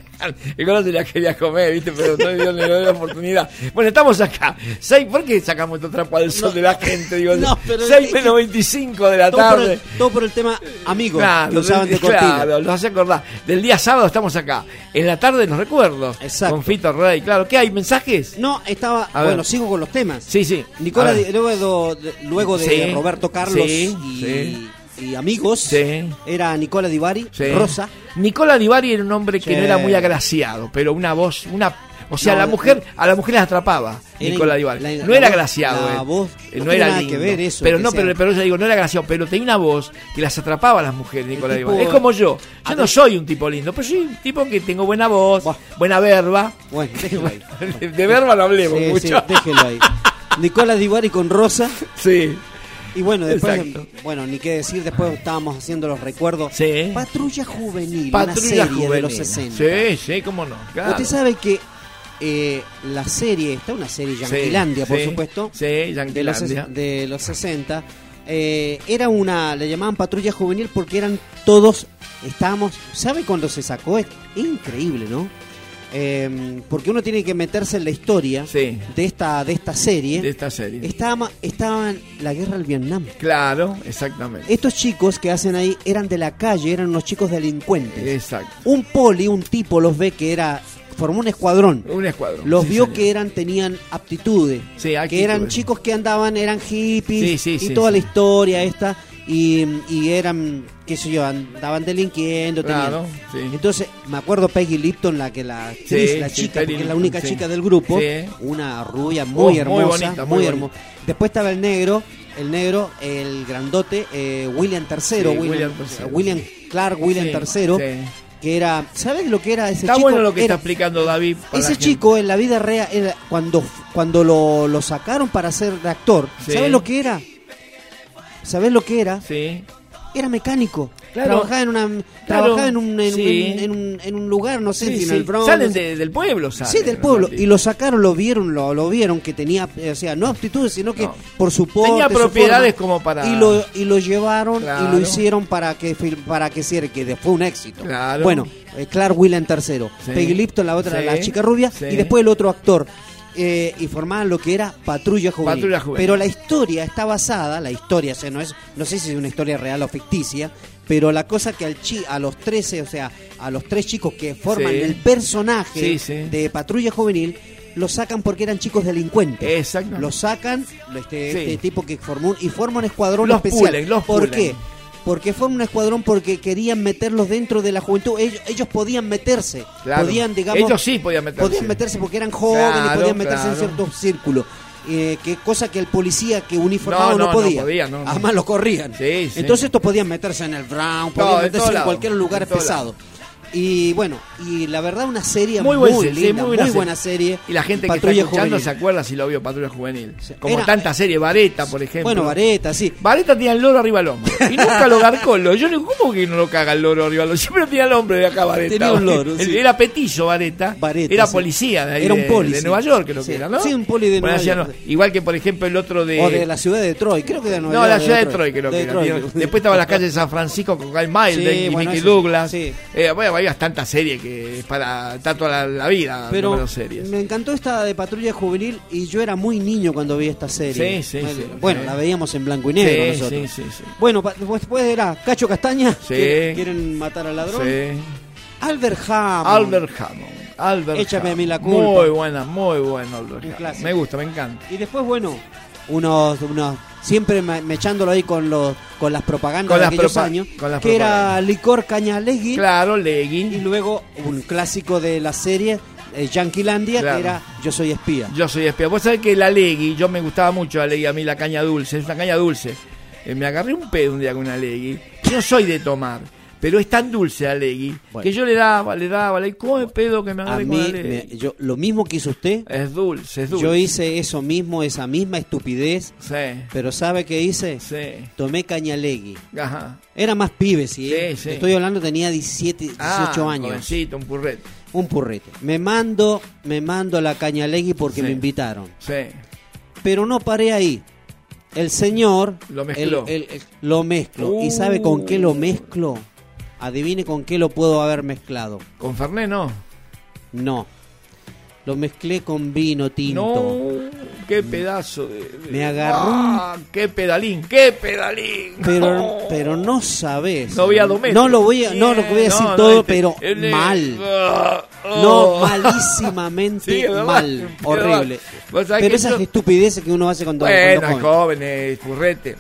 Gordo se la quería comer, ¿viste? Pero no le dio, la oportunidad. Bueno, estamos acá. Seis, ¿Por qué sacamos estos trapos al sol de la gente? Digo, No, pero 6 es que- menos 25 de la todo, por tarde. el, todo por el tema amigos Claro, que usaban de claro, los hace acordar. Del día sábado estamos acá. En la tarde nos recuerdo. Exacto. Con Fito Rey. Claro, ¿qué hay? ¿Mensajes? No, estaba. A ver. bueno, sigo con los temas. Sí, sí. Nicola, luego de, luego de Sí, Roberto Carlos sí, y, sí. Y amigos, Sí. era Nicola Divari, Sí. Rosa. Nicola Divari era un hombre que Sí. no era muy agraciado, pero una voz, una. O sea, No, la mujer, a la mujer la atrapaba, Nicola Divari. la- no era la eh. voz Eh, no era nada lindo. que ver eso, Pero no, sea- pero, pero yo digo, no era agraciado, pero tenía una voz que las atrapaba a las mujeres, Nicola tipo- Divari. Es como yo. Yo no soy un tipo lindo, pero soy un tipo que tengo buena voz, buena verba. Bueno, déjelo ahí. De, de verba no hablemos Sí, mucho. sí, déjelo ahí. Nicola Divari con Rosa. Sí. Y bueno, después, Exacto. bueno, ni qué decir, después estábamos haciendo los recuerdos. Sí. Patrulla Juvenil, Patrulla una serie juvenil. de los 60. Sí, sí, cómo no. Claro. Usted sabe que eh, la serie, está una serie Yanquilandia, por sí, supuesto, Sí, de los, de los 60, eh, era una, le llamaban patrulla juvenil porque eran todos, estábamos, ¿sabe cuándo se sacó? Es increíble, ¿no? Eh, porque uno tiene que meterse en la historia Sí. de esta de esta serie. De esta serie. Estaba, estaba en la guerra del Vietnam. Claro, exactamente. Estos chicos que hacen ahí eran de la calle, eran unos chicos delincuentes. Exacto. Un poli, un tipo los ve que era formó un escuadrón. Un escuadrón. Los sí, vio señor. que eran tenían aptitudes, Sí, que eran chicos que andaban, eran hippies Sí, sí, y toda la historia esta y, y eran qué sé yo, andaban delinquiendo, tenían- Claro, sí. Entonces, me acuerdo Peggy Lipton, la que la actriz, Sí, la chica, porque es la única chica del grupo, una rubia Oh, muy muy hermosa, bonita, muy hermosa. Después estaba el negro, el negro, el grandote, eh, William III, William, William III. William Clark, William III, que era, ¿sabes lo que era ese Está chico? bueno lo que Era- está explicando David. ese chico en la vida real, era- cuando, cuando lo, lo sacaron para ser de actor, Sí. ¿sabes lo que era? ¿Sabes lo que era? Sí. Era mecánico. Claro. Trabajaba en una Claro, trabajaba en un, en, sí. un- en un, en un lugar, no sé Sí, si en el Bronx. Salen de- del pueblo, salen. Sí, del pueblo. Y lo sacaron, lo vieron, lo, lo vieron que tenía, eh, o sea, no aptitudes, sino que No. por su porte, Tenía su propiedades forma, como para- Y lo, y lo llevaron y Claro. lo hicieron para que para que sea que fue un éxito. Claro. Bueno, eh, Clark William III, Sí. Peggy Lipton, la otra, la chica rubia, y después el otro actor. Eh, y formaban lo que era Patrulla Juvenil. Patrulla Juvenil. Pero la historia está basada, la historia, o sea, no es, no sé si es una historia real o ficticia, pero la cosa que al chi, a los 13, o sea, a los tres chicos que forman Sí. el personaje Sí, sí. de Patrulla Juvenil, los sacan porque eran chicos delincuentes. Exacto. Los sacan, este, este tipo que formó y forma un escuadrón Los especial. pulen, los ¿Por pulen. qué? Porque forma un escuadrón porque querían meterlos dentro de la juventud. Ellos, ellos podían meterse. Claro. Podían, digamos. Ellos sí podían meterse. Podían meterse porque eran jóvenes y Claro, podían meterse en ciertos círculos. Eh, que cosa que el policía que uniformado No, no, no, no podía. podía, no. Además lo corrían. Sí, sí. Entonces estos podían meterse en el Brown, podían meterse en cualquier lugar pesado. Y bueno, y la verdad una serie Muy muy, buen se- sí, linda, muy muy, buena buena serie. Y la gente que está escuchando Juvenil. se acuerda si lo vio Patrulla Juvenil. Como Era- tanta serie, Vareta, por ejemplo. Bueno, Vareta, sí. Vareta tenía el loro arriba al hombro. Y nunca lo garcó. Lo- Yo no, ¿Cómo que no lo caga el loro arriba al hombro? Siempre tenía el hombre de acá, Vareta. Tenía un loro, El- sí. Era petizo, Vareta. Vareta, era policía de ahí. Era un poli, De. Nueva York, creo Sí. que era, ¿no? Sí, un poli de Bueno, Nueva York. no, Igual que, por ejemplo, el otro de. O de la ciudad de Detroit, creo que de Nueva No, York. la de ciudad de Detroit creo que era. Después estaba la calle de San Francisco con Kyle Milden Sí, y Mickey Douglas. sí. Hay bastantes series que es para estar toda la, la vida Pero series. me encantó esta de Patrulla Juvenil y yo era muy niño cuando vi esta serie. Sí, sí, bueno, sí. Bueno, Sí. la veíamos en blanco y negro nosotros. sí, sí, sí. Bueno, después era Cacho Castaña, que quieren matar al ladrón. Albert Hammond. Albert Hammond. Albert Échame a mí la culpa. Muy buena, muy buena Albert Hammond. Me gusta, me encanta. Y después, bueno, unos, unos siempre me, echándolo ahí con los con las propagandas Con de las aquellos propa- años, con las que era licor cañalegui. Claro, Legui. Y luego un clásico de la serie eh, Yanquilandia, Claro. que era Yo soy espía. Yo soy espía. Vos sabés que la Legui, yo me gustaba mucho la Legui, a mí la caña dulce, es una caña dulce. Eh, me agarré un pedo un día con una Legui. Yo soy de tomar, pero es tan dulce la Legui Bueno. que yo le daba, le daba, le come pedo que me A agarré con mí, me- yo, lo mismo que hizo usted, Es dulce, es dulce. yo hice eso mismo, esa misma estupidez, Sí, pero ¿sabe qué hice? sí. Tomé cañalegui. Ajá. Era más pibe, sí. Sí, ¿eh? sí. Estoy hablando, tenía 17, 18 Ah, años. jovencito, un purrete. Un purrete. Me mando, me mando la cañalegui porque Sí. me invitaron. Sí. Pero no paré ahí. El señor Lo mezcló. el- el- el- lo mezclo. ¿Y sabe con qué lo mezclo? Adivine con qué lo puedo haber mezclado. Con Fernet no. No. Lo mezclé con vino tinto. No, qué pedazo de. Me agarró Ah, qué pedalín, qué pedalín. Pero, No. pero no sabes. No voy a domer. No lo voy a, no lo voy a decir No, todo, pero mal. No, malísimamente Sí, mal. Horrible. Pero que esas yo- estupideces que uno hace cuando, Bueno, cuando es come. joven, es purrete.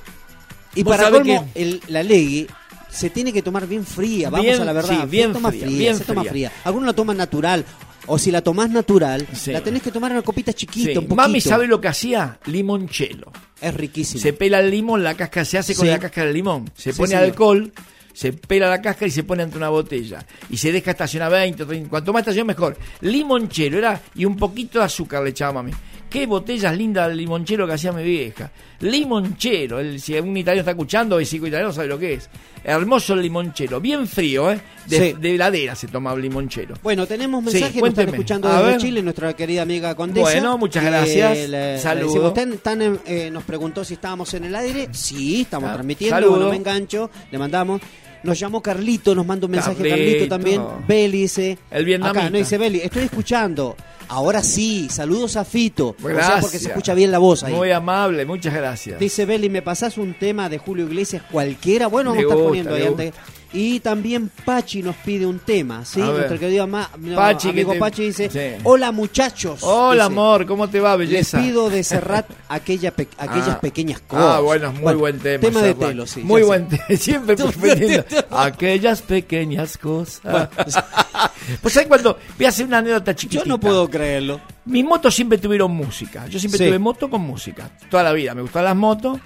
Y para colmo, el, la legui se tiene que tomar bien fría, vamos Bien, a la verdad. sí, bien toma fría, fría, bien se toma fría. fría. Algunos la toman natural. O si la tomás natural, Sí. la tenés que tomar en una copita chiquita, Sí. un poquito. Mami sabe lo que hacía, limonchelo. Es riquísimo. Se pela el limón, la cáscara se hace con la cáscara del limón. Se pone alcohol, se pela la cáscara y se pone ante una botella. Y se deja estacionar 20, 30. Cuanto más estación, mejor. Limonchelo era y un poquito de azúcar le echaba mami. Qué botellas lindas de limonchelo que hacía mi vieja. Limonchelo. El, si un italiano está escuchando, el psico italiano sabe lo que es. Hermoso el limonchelo. Bien frío, ¿eh? De, Sí. de heladera se tomaba el limonchelo. Bueno, tenemos Sí, mensajes, nos están cuénteme. escuchando desde ver. Chile, nuestra querida amiga Condesa. Bueno, muchas que gracias. le- le Saludo. decimos, "Tan- tan, eh, nos preguntó si estábamos en el aire. Sí, estamos Ah, transmitiendo, saludo. no me engancho, le mandamos. Nos llamó Carlito, nos manda un mensaje Carlito, Carlito. también. Beli dice. El vietnamita. Acá, no dice Beli, estoy escuchando. Ahora sí, saludos a Fito. O sea, Gracias. porque se escucha bien la voz ahí. Muy amable, muchas gracias. Dice Beli, ¿me pasás un tema de Julio Iglesias cualquiera? Bueno, vamos Me a estar gusta, poniendo ahí antes. Y también Pachi nos pide un tema, ¿sí? Nuestro querido ama- Pachi, amigo que te- Pachi dice, Sí. hola muchachos. Hola, Dice, amor, ¿cómo te va, Les belleza? pido de Serrat aquella pe- aquellas Ah. pequeñas cosas. Ah, bueno, es muy buen tema. Tema de telo, sí. Muy buen tema. Siempre aquellas pequeñas cosas. pues ahí cuando voy a hacer una anécdota chiquitita. Yo no puedo creerlo. Mis motos siempre tuvieron música. Yo siempre Sí. tuve moto con música. Toda la vida. Me gustaban las motos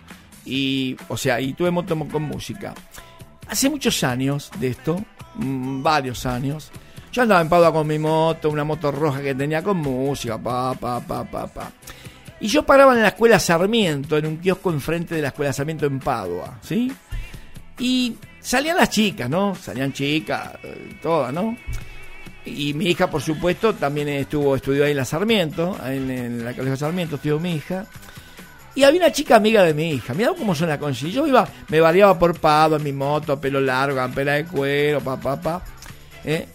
y, o sea, y tuve moto con música. Hace muchos años de esto, mm, varios años, yo andaba en Padua con mi moto, una moto roja que tenía con música, pa, pa, pa, pa, pa. Y yo paraba en la escuela Sarmiento, en un kiosco enfrente de la escuela Sarmiento en Padua, ¿sí? Y salían las chicas, ¿no? Salían chicas, eh, todas, ¿no? Y mi hija, por supuesto, también estuvo, estudió ahí en la Sarmiento, en, en la colegio Sarmiento estudió mi hija. Y había una chica amiga de mi hija. Mirá cómo son las. Y Yo iba, me variaba por Pado en mi moto, pelo largo, campera de cuero, pa, pa, pa. ¿eh?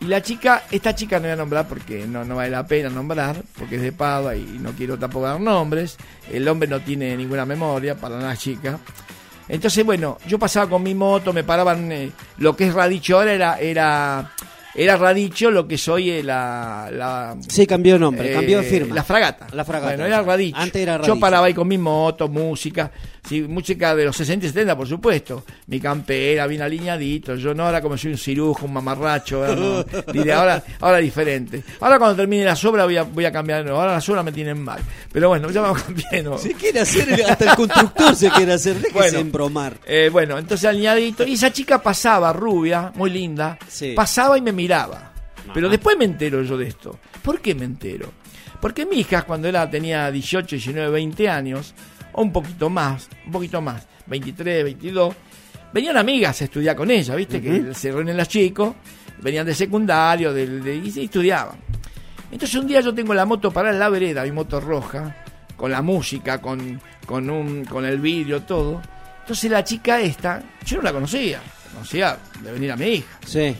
Y la chica, esta chica no voy a nombrar porque no, no vale la pena nombrar, porque es de Padua y no quiero tampoco dar nombres. El hombre no tiene ninguna memoria para la chica. Entonces, bueno, yo pasaba con mi moto, me paraban. eh, lo que es Radicho ahora era, era, era Radicho, lo que soy eh, la, la. Sí, cambió de nombre, eh, cambió de firma. La fragata. La fragata. Bueno, era Radicho. Antes era Yo Radicho. paraba ahí con mi moto, música, sí, música de los 60 y 70, por supuesto. Mi campera, bien alineadito. Yo no ahora como soy un cirujo, un mamarracho. ahora no. Ahora, ahora diferente. Ahora cuando termine la sobra voy a, voy a cambiar. no, ahora la sobra me tienen mal. Pero bueno, ya vamos cambiando. Se quiere hacer, hasta el constructor se quiere hacer. Déjese Bueno. embromar. Eh, bueno, entonces alineadito. Y esa chica pasaba, rubia, muy linda. Sí. Pasaba y me miraba. Pero después me entero yo de esto. ¿Por qué me entero? Porque mi hija, cuando ella tenía 18, 19, 20 años, o un poquito más, un poquito más, 23, 22, venían amigas a estudiar con ella, ¿viste? Que se reúnen los chicos, venían de secundario, del- de, y se estudiaban. Entonces un día yo tengo la moto para en la vereda, mi moto roja, con la música, con, con, un, con el vidrio, todo. Entonces la chica esta, yo no la conocía, conocía de venir a mi hija. Sí.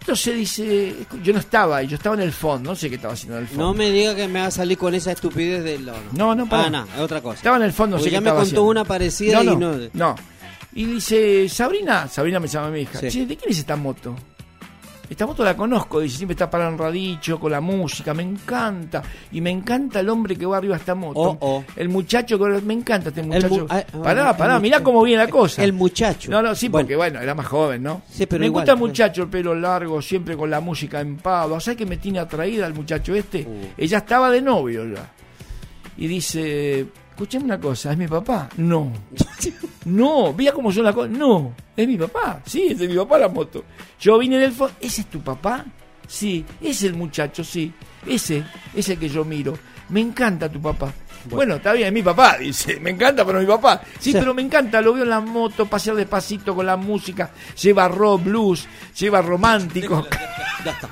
Entonces dice, yo no estaba ahí, yo estaba en el fondo, no sé qué estaba haciendo en el fondo. No me diga que me va a salir con esa estupidez del oro. No, no, para. Ah, no, es otra cosa. Estaba en el fondo, Porque sé ya qué me contó haciendo. una parecida no, y no, no. no. Y dice, Sabrina, Sabrina me llama mi hija. Sí. Che, ¿de quién es esta moto? Esta moto la conozco, dice, siempre está para un radicho, con la música, me encanta. Y me encanta el hombre que va arriba a esta moto. Oh, oh. El muchacho, que me encanta este El muchacho. mu- ah, ah, pará, el pará, mirá cómo viene la cosa. El muchacho. No, no, sí, porque bueno, era más joven, ¿no? Sí, pero me igual, gusta el muchacho, el pelo largo, siempre con la música en pavo. ¿Sabes qué me tiene atraída al muchacho este? Uh. Ella estaba de novio ya. Y dice, escuchame una cosa, ¿es mi papá? No. No, veía cómo son las cosas. No, es mi papá. Sí, es de mi papá la moto. Yo vine del fondo. ¿Ese es tu papá? Sí, es el muchacho, sí. Ese es el que yo miro. Me encanta tu papá. Bueno, está bien, es mi papá, dice. Me encanta, pero es mi papá. Sí, Sí. pero me encanta, lo veo en la moto, pasear despacito con la música. Lleva rock, blues, lleva romántico. Ya está.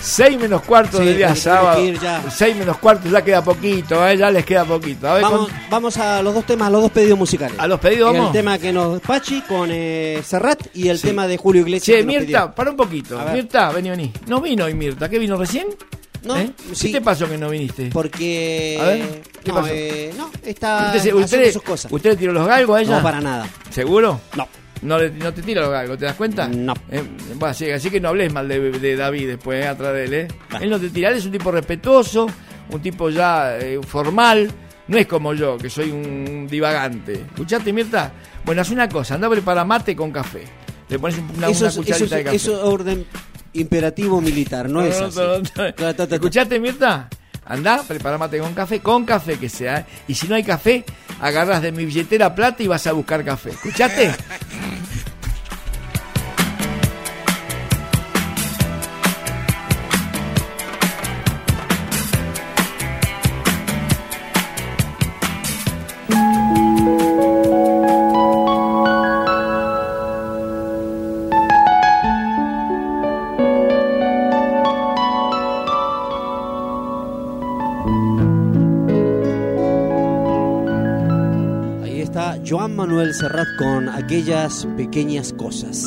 Seis menos cuarto Sí, del día sábado. que ir ya. Seis menos cuarto ya queda poquito, ¿eh? ya les queda poquito. A ver, Vamos, con- vamos a los dos temas, a los dos pedidos musicales. a los pedidos El vamos. tema que nos Pachi con eh, Serrat y el Sí. tema de Julio Iglesias. Che, Mirta, para un poquito. Mirta, vení, vení. No vino hoy Mirta. ¿Qué vino recién? No, ¿Eh? sí. ¿Qué te pasó que no viniste? Porque. A ver, ¿qué no, pasó? eh, no, está ¿Usted, usted- sus cosas. ¿Usted le tiró los galgos a ella? No, para nada. ¿Seguro? No. No, le- no te tira los galgos, ¿te das cuenta? No. Eh, bueno, así, así que no hables mal de, de David después, eh, atrás de él, ¿eh? Él no te tira, él es un tipo respetuoso, un tipo ya eh, formal. No es como yo, que soy un divagante. ¿Escuchaste, Mirta? Bueno, haz una cosa, anda a preparar mate con café. Le pones un- una, eso, una es, cucharita eso, de es- café. eso es orden imperativo militar, no, es así. no, ta, ta. ¿Escuchaste, Mirta? Andá, prepara mate con café, con café que sea. ¿eh? Y si no hay café, agarras de mi billetera plata y vas a buscar café. ¿Escuchaste? Manuel Serrat con aquellas pequeñas cosas.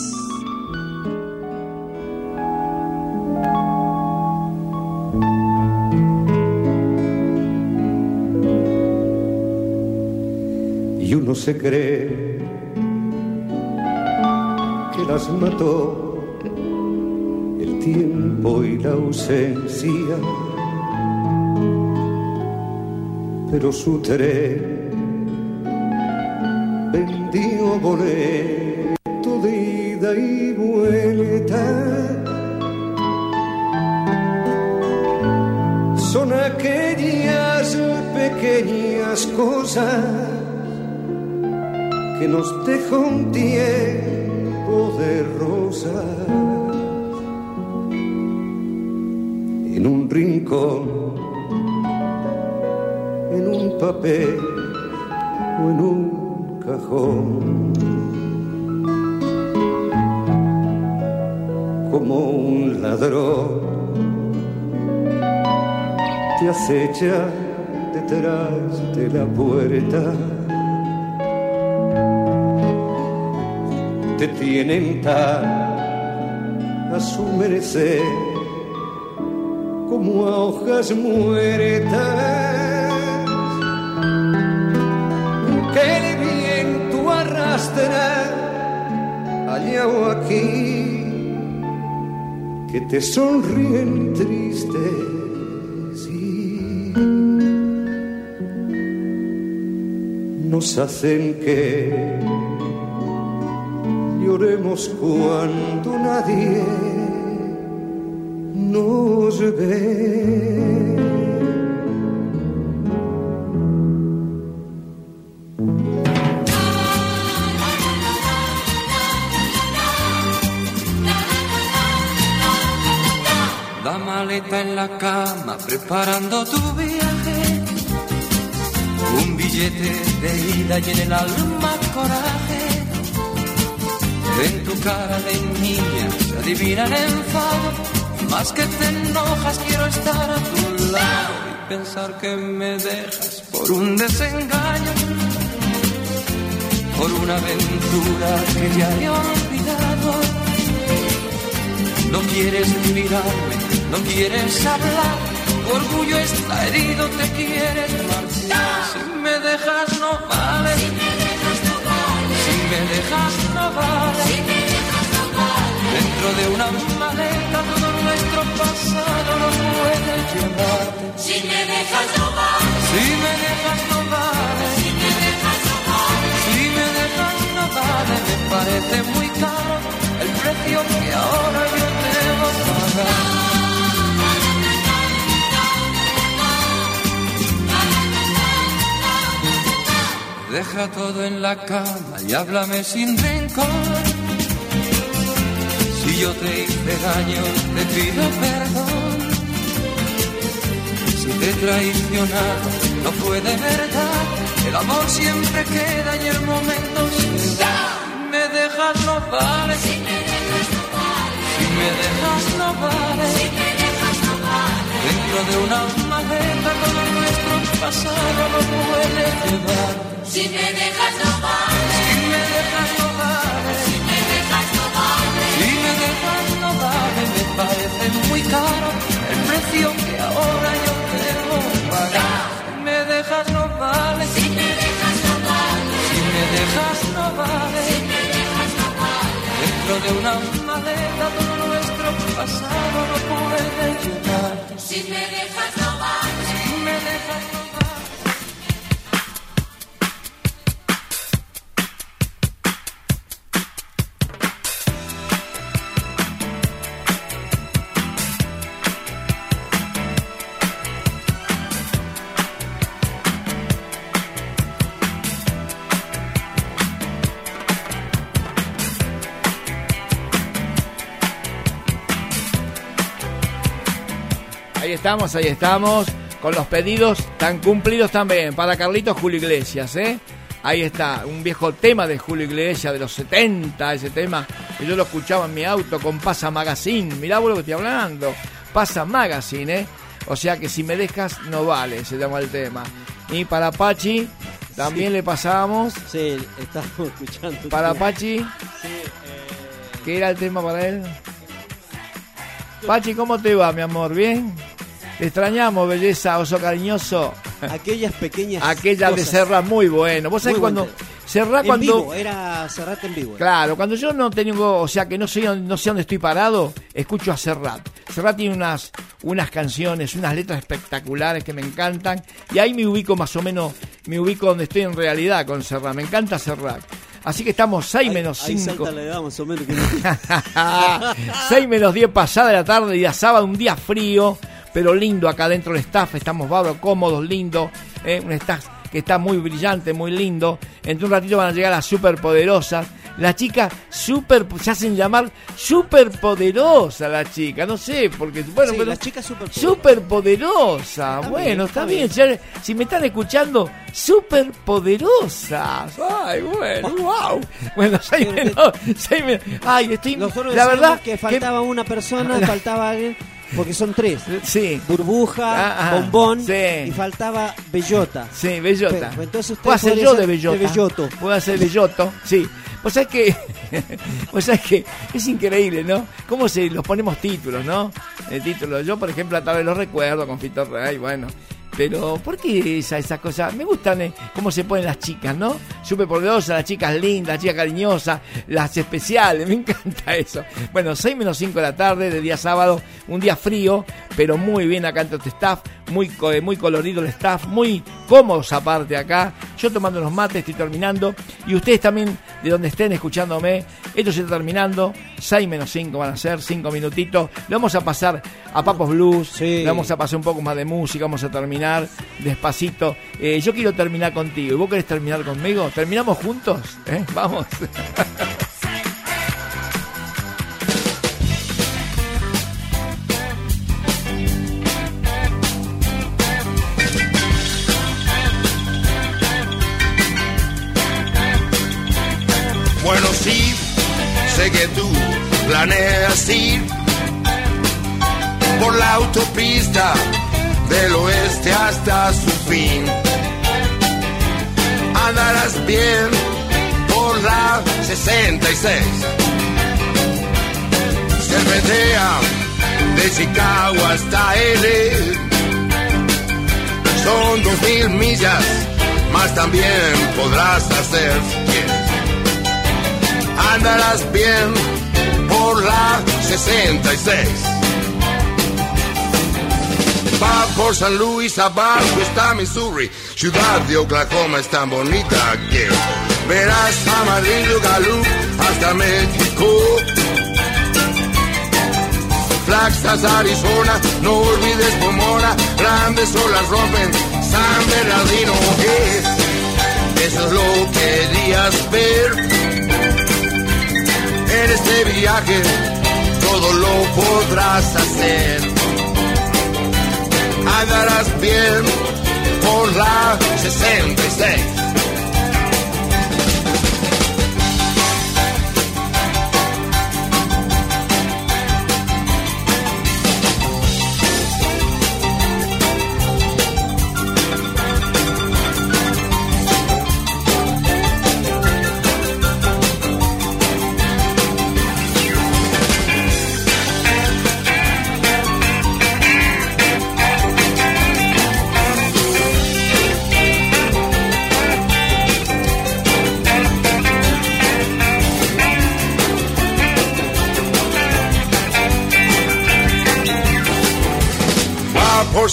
y uno se cree que las mató el tiempo y la ausencia, pero su tren vendió boleto de ida y vuelta. Son aquellas pequeñas cosas que nos deja un tiempo de rosas en un rincón, en un papel acecha detrás de la puerta. te tienen tan a su merecer como a hojas muertas que el viento arrastra allá o aquí que te sonríen tristes hacen que lloremos cuando nadie nos ve. De ida y en el alma coraje. En tu cara de niña se adivina el enfado. Más que te enojas quiero estar a tu lado y pensar que me dejas por un desengaño. por una aventura que ya he olvidado. No quieres mirarme, no quieres hablar, tu orgullo está herido, te quieres marchar. Si me dejas no vale, si me dejas no vale, si me dejas no vale. Dentro de una maleta todo nuestro pasado lo puedes llevar. Si me dejas no vale, Si me dejas no vale, si me dejas no vale, si me dejas no vale, me parece muy caro el precio que ahora yo debo pagar. Deja todo en la cama y háblame sin rencor. Si yo te hice daño, te pido perdón. Si te he traicionado, no fue de verdad. El amor siempre queda y el momento se da. Si me dejas no vale. Si me dejas no vale. Si me dejas no vale. si me dejas no vale, Dentro de una maleta todo nuestro pasado lo puedes llevar. Si me dejas no vale, Si me dejas no vale. si me dejas no vale, Si me dejas no vale, me parece muy caro el precio que ahora yo debo pagar. Si me dejas no vale, si me dejas no vale, si me dejas no vale. si me dejas no vale, Dentro de una maleta todo nuestro pasado lo puedes llevar. si me dejas no vale. Si me dejas no vale. Estamos, ahí estamos. Con los pedidos tan cumplidos también. Para Carlitos Julio Iglesias, ¿eh? Ahí está, un viejo tema de Julio Iglesias de los 70, ese tema que yo lo escuchaba en mi auto con Pasa Magazine. Mirá vos lo que estoy hablando. Pasa Magazine, ¿eh? O sea que si me dejas, no vale, se llama el tema. Y para Pachi, también Sí. le pasamos. Sí, estamos escuchando. Para Pachi, Sí, eh, ¿qué era el tema para él? Pachi, ¿cómo te va, mi amor? ¿Bien? Te extrañamos, belleza, oso cariñoso. aquellas pequeñas. Aquella de. Serrat muy bueno. Vos sabés cuando En cuando vivo, era Serrat en vivo. Claro, cuando yo no tengo, o sea, que no sé, no sé dónde estoy parado, escucho a Serrat. Serrat tiene unas, unas canciones, unas letras espectaculares que me encantan y ahí me ubico más o menos, me ubico donde estoy en realidad con Serrat. Me encanta Serrat. Así que estamos 6 Ahí- menos ahí 5. salta la edad más o menos. que- 6 menos 10 pasada de la tarde, día sábado, un día frío, pero lindo acá dentro del staff. Estamos bárbaros, cómodos, lindo. eh, un staff que está muy brillante, muy lindo. Entre un ratito van a llegar las superpoderosas. Las chicas super, se hacen llamar superpoderosa la chica, no sé, porque bueno, Sí, pero chicas superpoderosas. superpoderosa. Está bueno, bien, está bien. bien. Si, me están escuchando, superpoderosas. Ay, bueno, wow. Bueno, seis menos, seis menos. Ay, estoy Nosotros la verdad que faltaba una persona, faltaba alguien, porque son tres. Sí. Burbuja, Ah, ah, bombón sí. y faltaba bellota. Sí, bellota. Pero, entonces usted Puedo hacer yo de bellota. de belloto. Puedo hacer belloto, sí. Pues sabés que, pues sabés que es increíble, ¿no? Cómo se los ponemos títulos, ¿no? El título. Yo, por ejemplo, a través los recuerdo con Fito Rey, bueno. Pero, ¿por qué esa, esas cosas? Me gustan eh, cómo se ponen las chicas, ¿no? Súper poderosas, las chicas lindas, las chicas cariñosas, las especiales, me encanta eso. Bueno, 6 menos 5 de la tarde, de día sábado, un día frío, pero muy bien acá en este staff, muy, eh, muy colorido el staff, muy cómodos aparte acá. Yo tomando unos mates, estoy terminando. Y ustedes también, de donde estén escuchándome, esto se está terminando. 6 menos 5 van a ser, 5 minutitos. Le vamos a pasar a Papos Blues, Sí. le vamos a pasar un poco más de música, vamos a terminar despacito. Eh, yo quiero terminar contigo. ¿Y vos querés terminar conmigo? ¿Terminamos juntos? ¿Eh? Vamos. que tú planeas ir por la autopista del oeste hasta su fin. Andarás bien por la 66. Serpentea de Chicago hasta L. Son dos mil millas, más también podrás hacer. Andarás bien por la 66. Va por San Luis, abajo está Missouri, ciudad de Oklahoma es tan bonita que verás Amarillo Galú hasta México. Flagstaff, Arizona, no olvides Pomona, grandes olas rompen San Bernardino. eso es lo que querías ver en este viaje, todo lo podrás hacer. Andarás bien por la 66.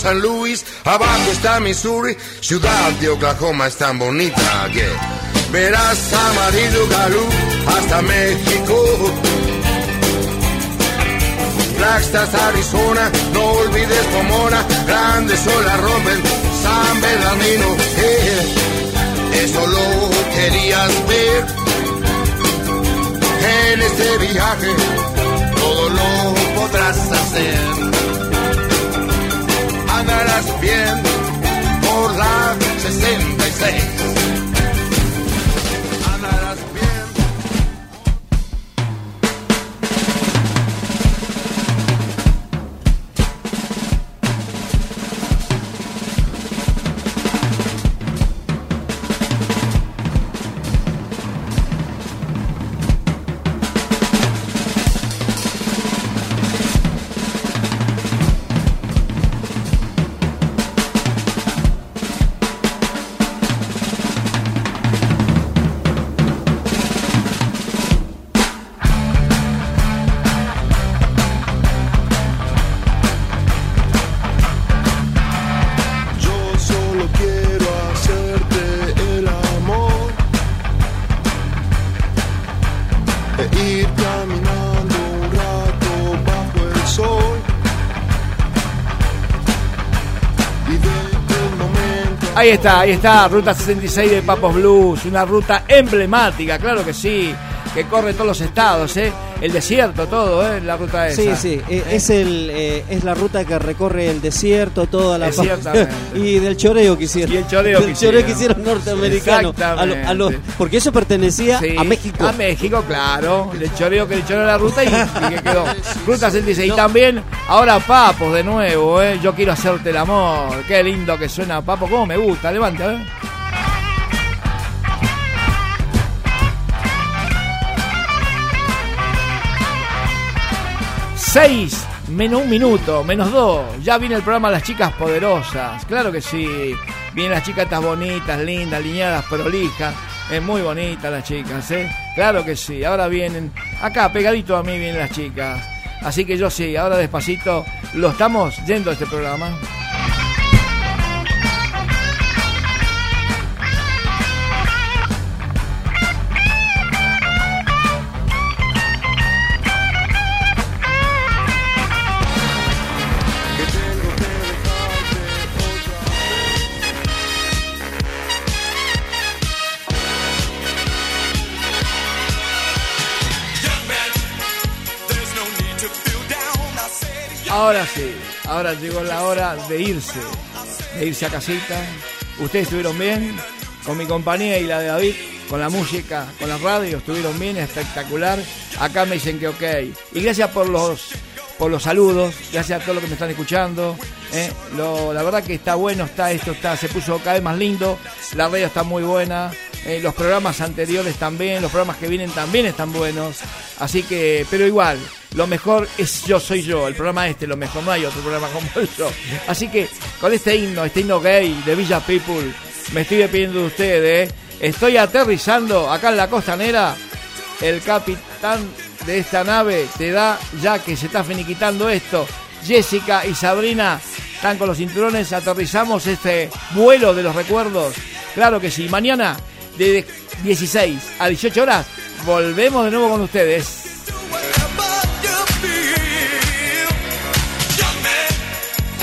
San Luis, abajo está Missouri, ciudad de Oklahoma es tan bonita que verás amarillo galú hasta México. Flagstaff, Arizona, no olvides Pomona, grandes olas rompen San Bernardino. eh, eso lo querías ver en este viaje, todo lo podrás hacer andarás bien por la 66. Ahí está, ahí está, Ruta 66 de Papos Blues, una ruta emblemática, claro que sí, que corre todos los estados, ¿eh? el desierto, todo, ¿eh? La ruta esa. Sí, sí, es, el, eh, es la ruta que recorre el desierto, toda la parte. Y del choreo que hicieron. Y el choreo del que hicieron. choreo que hicieron norteamericano. A lo, a lo, porque eso pertenecía a México. A México, claro. El choreo que le choró la ruta y, que quedó. Ruta 76. No. Y también, ahora Papos de nuevo, ¿eh? Yo quiero hacerte el amor. Qué lindo que suena Papo. ¿Cómo me gusta? Levanta, ¿eh? 6, menos un minuto, menos dos. Ya viene el programa Las Chicas Poderosas. Claro que sí. Vienen las chicas estas bonitas, lindas, alineadas, prolijas. Es muy bonita las chicas, ¿eh? Claro que sí. Ahora vienen. Acá, pegadito a mí, vienen las chicas. Así que yo sí, ahora despacito lo estamos yendo a este programa. Ahora sí, ahora llegó la hora de irse, de irse a casita. Ustedes estuvieron bien, con mi compañía y la de David, con la música, con la radio, estuvieron bien, espectacular. Acá me dicen que ok. Y gracias por los por los saludos, gracias a todos los que me están escuchando. ¿eh? La verdad que está bueno, está esto, está, se puso cada vez más lindo, la radio está muy buena, eh, los programas anteriores también, los programas que vienen también están buenos. Así que, pero igual, lo mejor es Yo Soy Yo, el programa este, lo mejor, no hay otro programa como yo. Así que con este himno, este himno gay de Villa People, me estoy despidiendo de ustedes. ¿eh? Estoy aterrizando acá en la costanera. El capitán de esta nave te da, ya que se está finiquitando esto, Jessica y Sabrina están con los cinturones, aterrizamos este vuelo de los recuerdos. Claro que sí, mañana de 16 a 18 horas volvemos de nuevo con ustedes.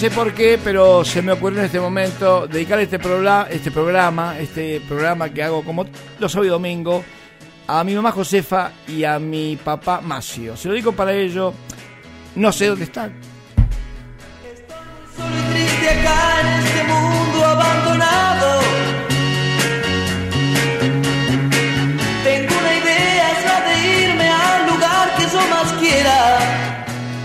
Sé por qué, pero se me ocurrió en este momento dedicar este, programa, este programa, este programa que hago como los sábados domingo, a mi mamá Josefa y a mi papá Macio. Se lo digo para ello, no sé dónde están.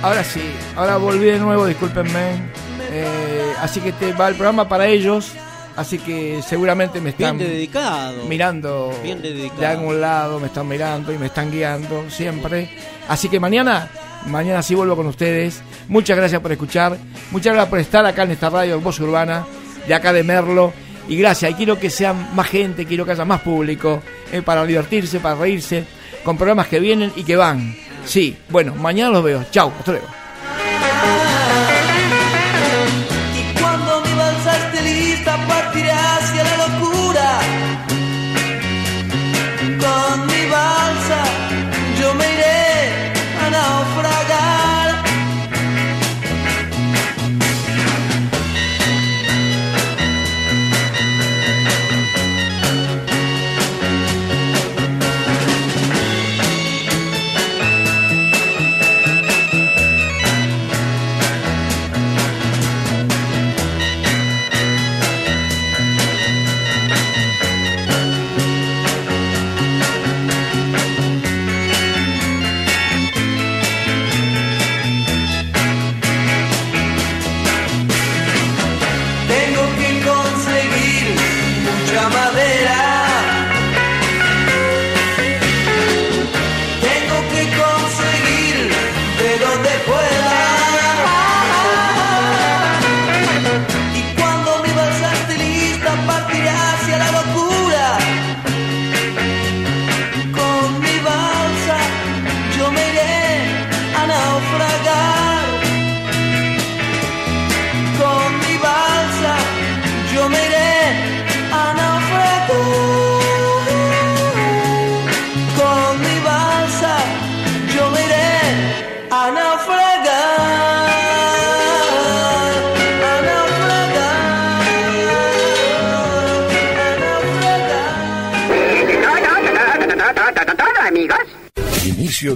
Ahora sí, ahora volví de nuevo, discúlpenme. Eh, así que te va el programa para ellos. Así que seguramente me están Bien dedicado. mirando Bien dedicado. de algún lado, me están mirando y me están guiando siempre. Así que mañana, mañana sí vuelvo con ustedes. Muchas gracias por escuchar, muchas gracias por estar acá en esta radio Voz Urbana, de acá de Merlo. Y gracias, y quiero que sean más gente, quiero que haya más público, eh, para divertirse, para reírse, con programas que vienen y que van. Sí, bueno, mañana los veo. Chau, hasta luego.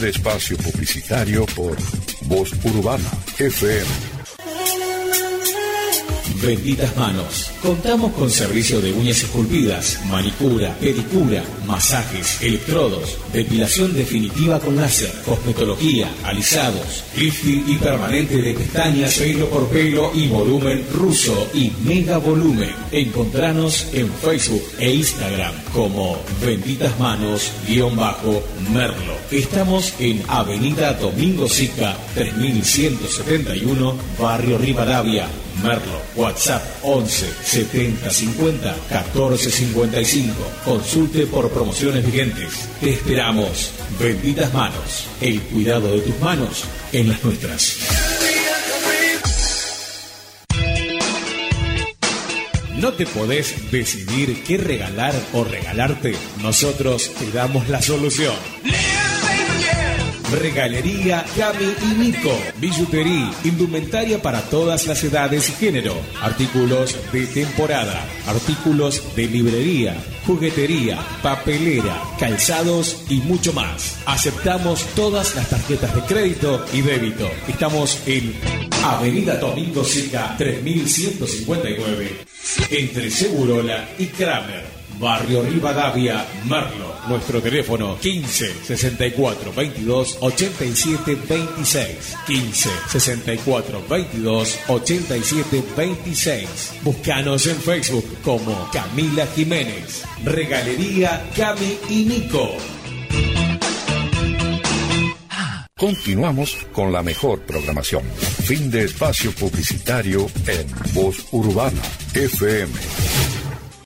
Espacio publicitario por Voz Urbana FM. Benditas manos. Contamos con servicio de uñas esculpidas, manicura, pedicura, masajes, electrodos, depilación definitiva con láser, cosmetología, alisados, lifting y permanente de pestañas, pelo por pelo y volumen ruso y mega volumen. Encontranos en Facebook e Instagram como Benditas Manos-Merlo. Estamos en Avenida Domingo Sica 3171, Barrio Rivadavia, Merlo. WhatsApp 11 70 50 14 55. Consulte por promociones vigentes. Te esperamos. Benditas manos. El cuidado de tus manos en las nuestras. ¿No te podés decidir qué regalar o regalarte? Nosotros te damos la solución. Regalería Cami y Nico. Billutería, indumentaria para todas las edades y género. Artículos de temporada. Artículos de librería, juguetería, papelera, calzados y mucho más. Aceptamos todas las tarjetas de crédito y débito. Estamos en Avenida Domingo Seca 3159 entre Segurola y Kramer. Barrio Rivadavia, Merlo. Nuestro teléfono 15 64 22 87 26. 15 64 22 87 26. Búscanos en Facebook como Camila Jiménez. Regalería Cami y Nico. Continuamos con la mejor programación. Fin de espacio publicitario en Voz Urbana FM